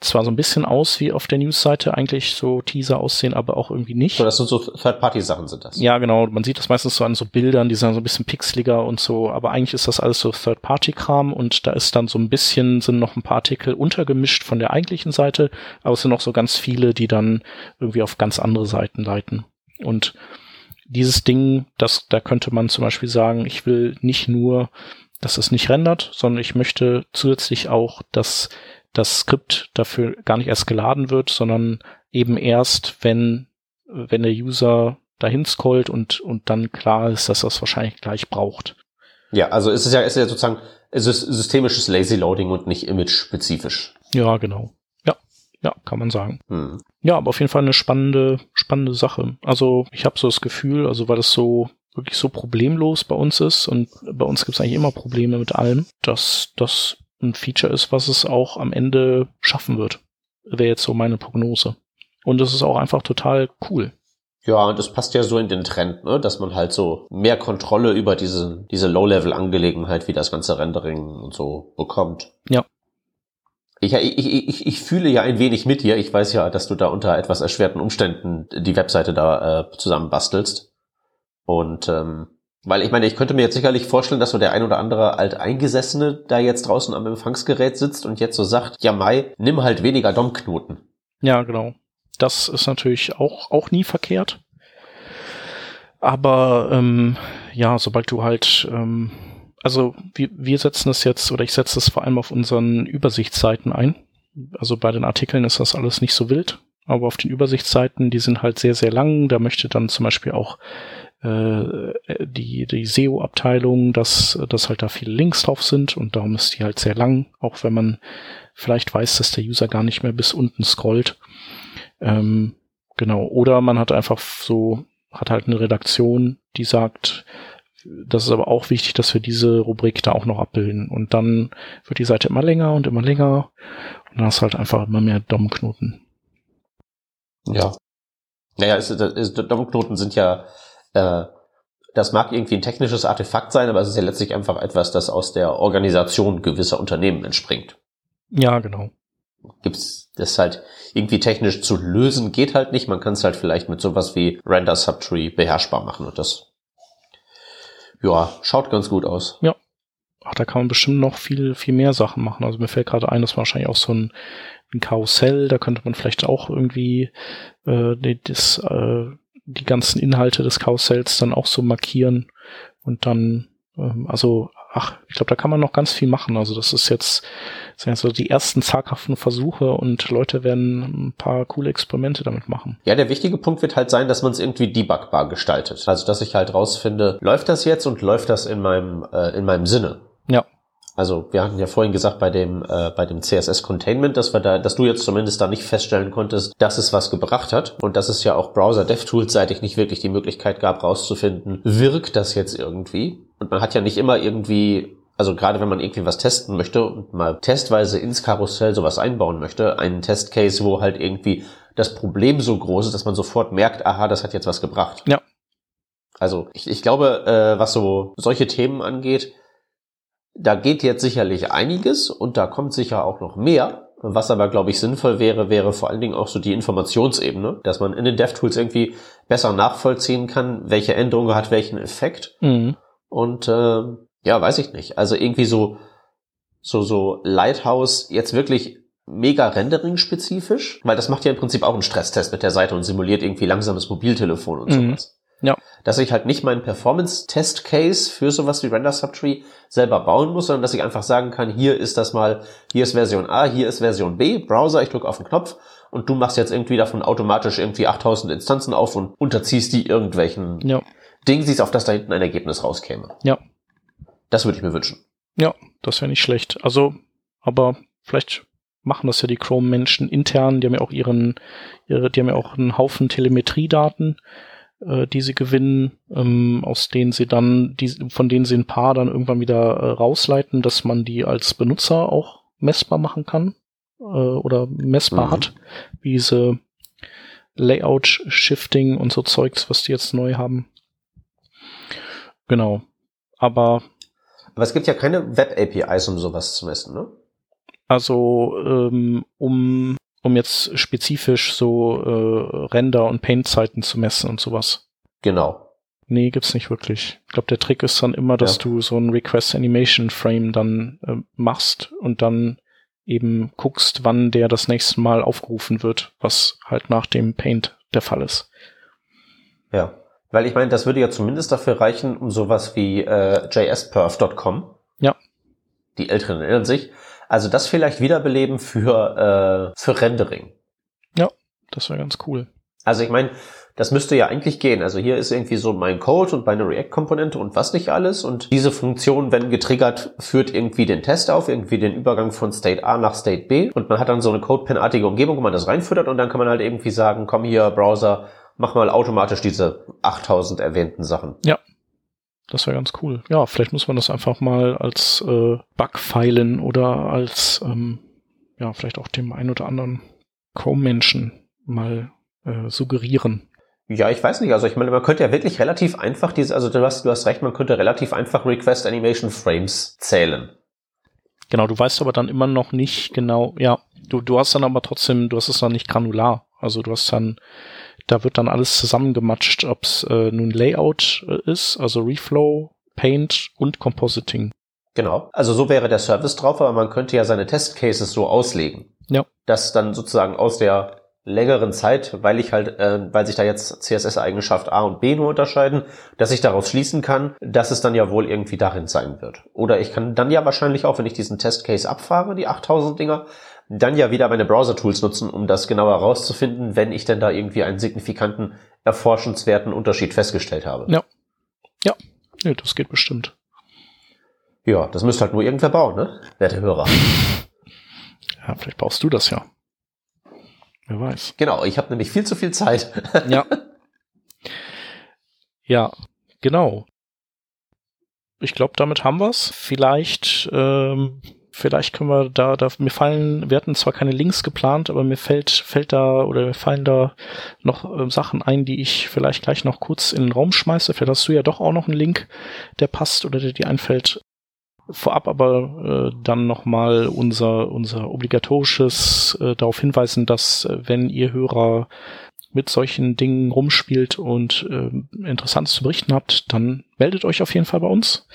zwar so ein bisschen aus wie auf der Newsseite eigentlich so Teaser aussehen, aber auch irgendwie nicht.
So, das sind so Third-Party-Sachen sind das.
Ja, genau. Man sieht das meistens so an so Bildern, die sind so ein bisschen pixeliger und so, aber eigentlich ist das alles so Third-Party-Kram und da ist dann so ein bisschen, sind noch ein paar Artikel untergemischt von der eigentlichen Seite, aber es sind noch so ganz viele, die dann irgendwie auf ganz andere Seiten leiten. Und dieses Ding, das, da könnte man zum Beispiel sagen, ich will nicht nur, dass es nicht rendert, sondern ich möchte zusätzlich auch, dass das Skript dafür gar nicht erst geladen wird, sondern eben erst, wenn, wenn der User dahin scrollt und, und dann klar ist, dass er es wahrscheinlich gleich braucht.
Ja, also es ist ja, es ist ja sozusagen es ist systemisches Lazy Loading und nicht image-spezifisch.
Ja, genau. Ja, ja, kann man sagen. Hm. Ja, aber auf jeden Fall eine spannende, spannende Sache. Also ich habe so das Gefühl, also weil das so wirklich so problemlos bei uns ist und bei uns gibt es eigentlich immer Probleme mit allem, dass das ein Feature ist, was es auch am Ende schaffen wird. Wäre jetzt so meine Prognose. Und es ist auch einfach total cool.
Ja, und das passt ja so in den Trend, ne? dass man halt so mehr Kontrolle über diese, diese Low-Level-Angelegenheit wie das ganze Rendering und so bekommt.
Ja.
Ich, ich, ich, ich fühle ja ein wenig mit dir. Ich weiß ja, dass du da unter etwas erschwerten Umständen die Webseite da äh, zusammenbastelst. Und ähm, weil ich meine, ich könnte mir jetzt sicherlich vorstellen, dass so der ein oder andere Alteingesessene da jetzt draußen am Empfangsgerät sitzt und jetzt so sagt, ja Mai, nimm halt weniger DOM-Knoten.
Ja, genau. Das ist natürlich auch, auch nie verkehrt. Aber ähm, ja, sobald du halt, ähm, also wir, wir setzen es jetzt, oder ich setze es vor allem auf unseren Übersichtsseiten ein. Also bei den Artikeln ist das alles nicht so wild, aber auf den Übersichtsseiten, die sind halt sehr, sehr lang. Da möchte dann zum Beispiel auch äh, die, die SEO-Abteilung, dass, dass halt da viele Links drauf sind und darum ist die halt sehr lang, auch wenn man vielleicht weiß, dass der User gar nicht mehr bis unten scrollt. Ähm, genau. Oder man hat einfach so, hat halt eine Redaktion, die sagt, das ist aber auch wichtig, dass wir diese Rubrik da auch noch abbilden. Und dann wird die Seite immer länger und immer länger. Und dann hast du halt einfach immer mehr DOM-Knoten.
Ja. Naja, DOM-Knoten sind ja äh, das mag irgendwie ein technisches Artefakt sein, aber es ist ja letztlich einfach etwas, das aus der Organisation gewisser Unternehmen entspringt.
Ja, genau.
Gibt's das halt irgendwie technisch zu lösen, geht halt nicht. Man kann es halt vielleicht mit sowas wie Render Subtree beherrschbar machen und das, ja, schaut ganz gut aus.
Ja. Ach, da kann man bestimmt noch viel, viel mehr Sachen machen. Also mir fällt gerade ein, das war wahrscheinlich auch so ein, ein Karussell, da könnte man vielleicht auch irgendwie äh, das, äh, die ganzen Inhalte des Karussells dann auch so markieren und dann, ähm, also, ach, ich glaube, da kann man noch ganz viel machen. Also das ist jetzt, das sind jetzt so die ersten zaghaften Versuche und Leute werden ein paar coole Experimente damit machen.
Ja, der wichtige Punkt wird halt sein, dass man es irgendwie debugbar gestaltet. Also dass ich halt rausfinde, läuft das jetzt und läuft das in meinem, äh, in meinem Sinne.
Ja.
Also wir hatten ja vorhin gesagt bei dem äh, bei dem CSS Containment, dass wir da, dass du jetzt zumindest da nicht feststellen konntest, dass es was gebracht hat und dass es ja auch Browser DevTools seitig nicht wirklich die Möglichkeit gab, rauszufinden, wirkt das jetzt irgendwie? Und man hat ja nicht immer irgendwie also gerade wenn man irgendwie was testen möchte und mal testweise ins Karussell sowas einbauen möchte, einen Testcase, wo halt irgendwie das Problem so groß ist, dass man sofort merkt, aha, das hat jetzt was gebracht.
Ja.
Also ich, ich glaube, äh, was so solche Themen angeht, Da geht jetzt sicherlich einiges und da kommt sicher auch noch mehr. Was aber, glaube ich, sinnvoll wäre, wäre vor allen Dingen auch so die Informationsebene, dass man in den DevTools irgendwie besser nachvollziehen kann, welche Änderung hat welchen Effekt. Mhm. Und äh, ja, weiß ich nicht. Also irgendwie so, so, so Lighthouse jetzt wirklich mega Rendering-spezifisch, weil das macht ja im Prinzip auch einen Stresstest mit der Seite und simuliert irgendwie langsames Mobiltelefon und mhm. sowas. Ja. Dass ich halt nicht meinen Performance-Test-Case für sowas wie Render Subtree selber bauen muss, sondern dass ich einfach sagen kann, hier ist das mal, hier ist Version A, hier ist Version B, Browser, ich drücke auf den Knopf und du machst jetzt irgendwie davon automatisch irgendwie 8000 Instanzen auf und unterziehst die irgendwelchen ja. Dingsies, auf das da hinten ein Ergebnis rauskäme.
Ja.
Das würde ich mir wünschen.
Ja, das wäre nicht schlecht. Also, aber vielleicht machen das ja die Chrome-Menschen intern, die haben ja auch ihren, ihre, die haben ja auch einen Haufen Telemetriedaten äh, die sie gewinnen, ähm, aus denen sie dann, die, von denen sie ein paar dann irgendwann wieder äh, rausleiten, dass man die als Benutzer auch messbar machen kann äh, oder messbar mhm. hat, wie diese Layout-Shifting und so Zeugs, was die jetzt neu haben. Genau. Aber.
Aber es gibt ja keine Web-APIs, um sowas zu messen, ne?
Also, ähm, um um jetzt spezifisch so äh, Render- und Paint-Zeiten zu messen und sowas.
Genau.
Nee, gibt's nicht wirklich. Ich glaube, der Trick ist dann immer, dass ja. du so ein Request Animation Frame dann äh, machst und dann eben guckst, wann der das nächste Mal aufgerufen wird, was halt nach dem Paint der Fall ist.
Ja, weil ich meine, das würde ja zumindest dafür reichen, um sowas wie äh, jsperf.com.
Ja.
Die Älteren erinnern sich, also das vielleicht wiederbeleben für, äh, für Rendering.
Ja, das wäre ganz cool.
Also ich meine, das müsste ja eigentlich gehen. Also hier ist irgendwie so mein Code und meine React-Komponente und was nicht alles. Und diese Funktion, wenn getriggert, führt irgendwie den Test auf, irgendwie den Übergang von State A nach State B. Und man hat dann so eine Code-Pen-artige Umgebung, wo man das reinfüttert und dann kann man halt irgendwie sagen, komm hier, Browser, mach mal automatisch diese 8000 erwähnten Sachen.
Ja, das wäre ganz cool. Ja, vielleicht muss man das einfach mal als äh, Bug feilen oder als, ähm, ja, vielleicht auch dem ein oder anderen Chrome-Menschen mal äh, suggerieren.
Ja, ich weiß nicht. Also ich meine, man könnte ja wirklich relativ einfach diese, also du hast, du hast recht, man könnte relativ einfach Request Animation Frames zählen.
Genau, du weißt aber dann immer noch nicht genau, ja, du, du hast dann aber trotzdem, du hast es dann nicht granular. Also du hast dann da wird dann alles zusammengematscht, ob es äh, nun Layout äh, ist, also Reflow, Paint und Compositing.
Genau. Also so wäre der Service drauf, aber man könnte ja seine Testcases so auslegen.
Ja.
Dass dann sozusagen aus der längeren Zeit, weil ich halt, äh, weil sich da jetzt CSS-Eigenschaft A und B nur unterscheiden, dass ich daraus schließen kann, dass es dann ja wohl irgendwie darin sein wird. Oder ich kann dann ja wahrscheinlich auch, wenn ich diesen Testcase abfahre, die 8000 Dinger, dann ja wieder meine Browser-Tools nutzen, um das genauer herauszufinden, wenn ich denn da irgendwie einen signifikanten, erforschenswerten Unterschied festgestellt habe.
Ja. Ja, ja das geht bestimmt.
Ja, das müsste halt nur irgendwer bauen, ne? Werte Hörer.
Ja, vielleicht baust du das ja. Wer weiß.
Genau, ich habe nämlich viel zu viel Zeit.
ja. Ja, genau. Ich glaube, damit haben wir's. Vielleicht ähm, vielleicht können wir da, da, mir fallen, wir hatten zwar keine Links geplant, aber mir fällt, fällt da oder mir fallen da noch äh, Sachen ein, die ich vielleicht gleich noch kurz in den Raum schmeiße. Vielleicht hast du ja doch auch noch einen Link, der passt oder der dir einfällt. Vorab aber äh, dann nochmal unser, unser obligatorisches äh, darauf hinweisen, dass äh, wenn ihr Hörer mit solchen Dingen rumspielt und äh, Interessantes zu berichten habt, dann meldet euch auf jeden Fall bei uns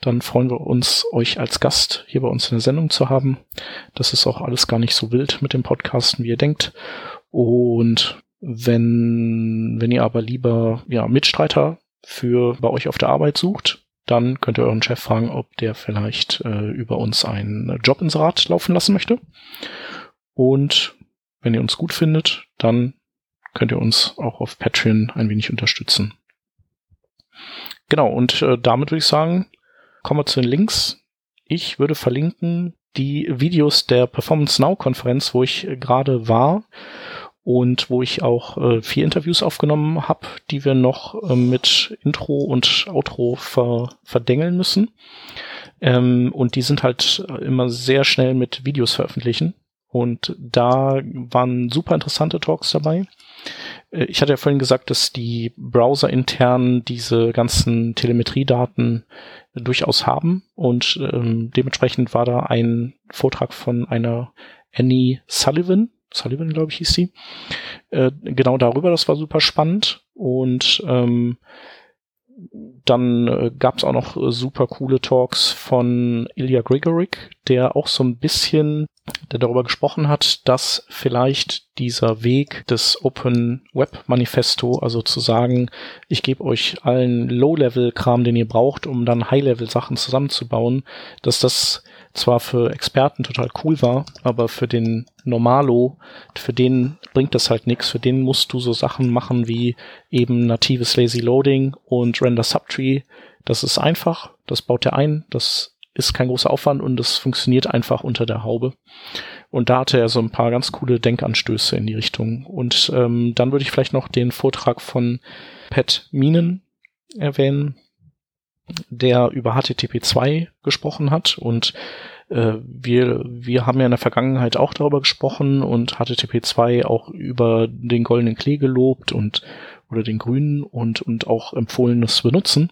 dann freuen wir uns, euch als Gast hier bei uns in der Sendung zu haben. Das ist auch alles gar nicht so wild mit dem Podcasten, wie ihr denkt. Und wenn, wenn ihr aber lieber ja, Mitstreiter für bei euch auf der Arbeit sucht, dann könnt ihr euren Chef fragen, ob der vielleicht äh, über uns einen Job ins Rad laufen lassen möchte. Und wenn ihr uns gut findet, dann könnt ihr uns auch auf Patreon ein wenig unterstützen. Genau, und äh, damit würde ich sagen, Kommen wir zu den Links. Ich würde verlinken die Videos der Performance Now Konferenz, wo ich gerade war und wo ich auch äh, vier Interviews aufgenommen habe, die wir noch äh, mit Intro und Outro ver verdengeln müssen. Ähm, und die sind halt immer sehr schnell mit Videos veröffentlichen. Und da waren super interessante Talks dabei. Äh, ich hatte ja vorhin gesagt, dass die Browser intern diese ganzen Telemetriedaten durchaus haben und ähm, dementsprechend war da ein Vortrag von einer Annie Sullivan, Sullivan glaube ich hieß sie, äh, genau darüber, das war super spannend und ähm, dann äh, gab es auch noch äh, super coole Talks von Ilya Grigorik, der auch so ein bisschen der darüber gesprochen hat, dass vielleicht dieser Weg des Open Web Manifesto, also zu sagen, ich gebe euch allen Low-Level-Kram, den ihr braucht, um dann High-Level-Sachen zusammenzubauen, dass das zwar für Experten total cool war, aber für den Normalo, für den bringt das halt nichts. Für den musst du so Sachen machen wie eben natives Lazy Loading und Render Subtree. Das ist einfach, das baut er ein, das ist kein großer Aufwand und das funktioniert einfach unter der Haube. Und da hatte er so ein paar ganz coole Denkanstöße in die Richtung. Und ähm, dann würde ich vielleicht noch den Vortrag von Pat Minen erwähnen, der über HTTP 2 gesprochen hat und äh, wir, wir haben ja in der Vergangenheit auch darüber gesprochen und HTTP 2 auch über den goldenen Klee gelobt und oder den grünen und, und auch empfohlenes benutzen.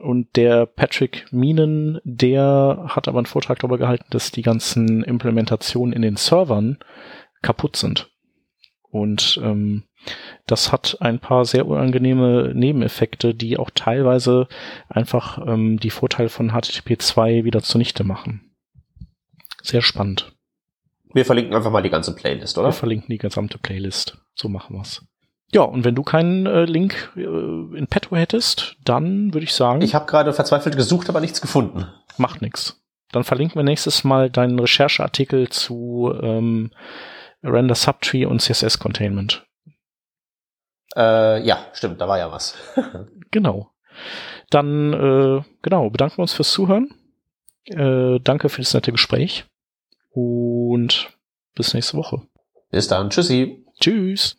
Und der Patrick Minen, der hat aber einen Vortrag darüber gehalten, dass die ganzen Implementationen in den Servern kaputt sind. Und ähm, das hat ein paar sehr unangenehme Nebeneffekte, die auch teilweise einfach ähm, die Vorteile von HTTP 2 wieder zunichte machen. Sehr spannend.
Wir verlinken einfach mal die ganze Playlist, oder?
Wir verlinken die gesamte Playlist. So machen wir's. Ja, und wenn du keinen äh, Link äh, in petto hättest, dann würde ich sagen.
Ich habe gerade verzweifelt gesucht, aber nichts gefunden.
Macht nix. Dann verlinken wir nächstes Mal deinen Rechercheartikel zu ähm, Render Subtree und CSS Containment.
Äh, ja, stimmt, da war ja was.
genau. Dann, äh, genau, bedanken wir uns fürs Zuhören. Äh, danke für das nette Gespräch und bis nächste Woche.
Bis dann. Tschüssi.
Tschüss.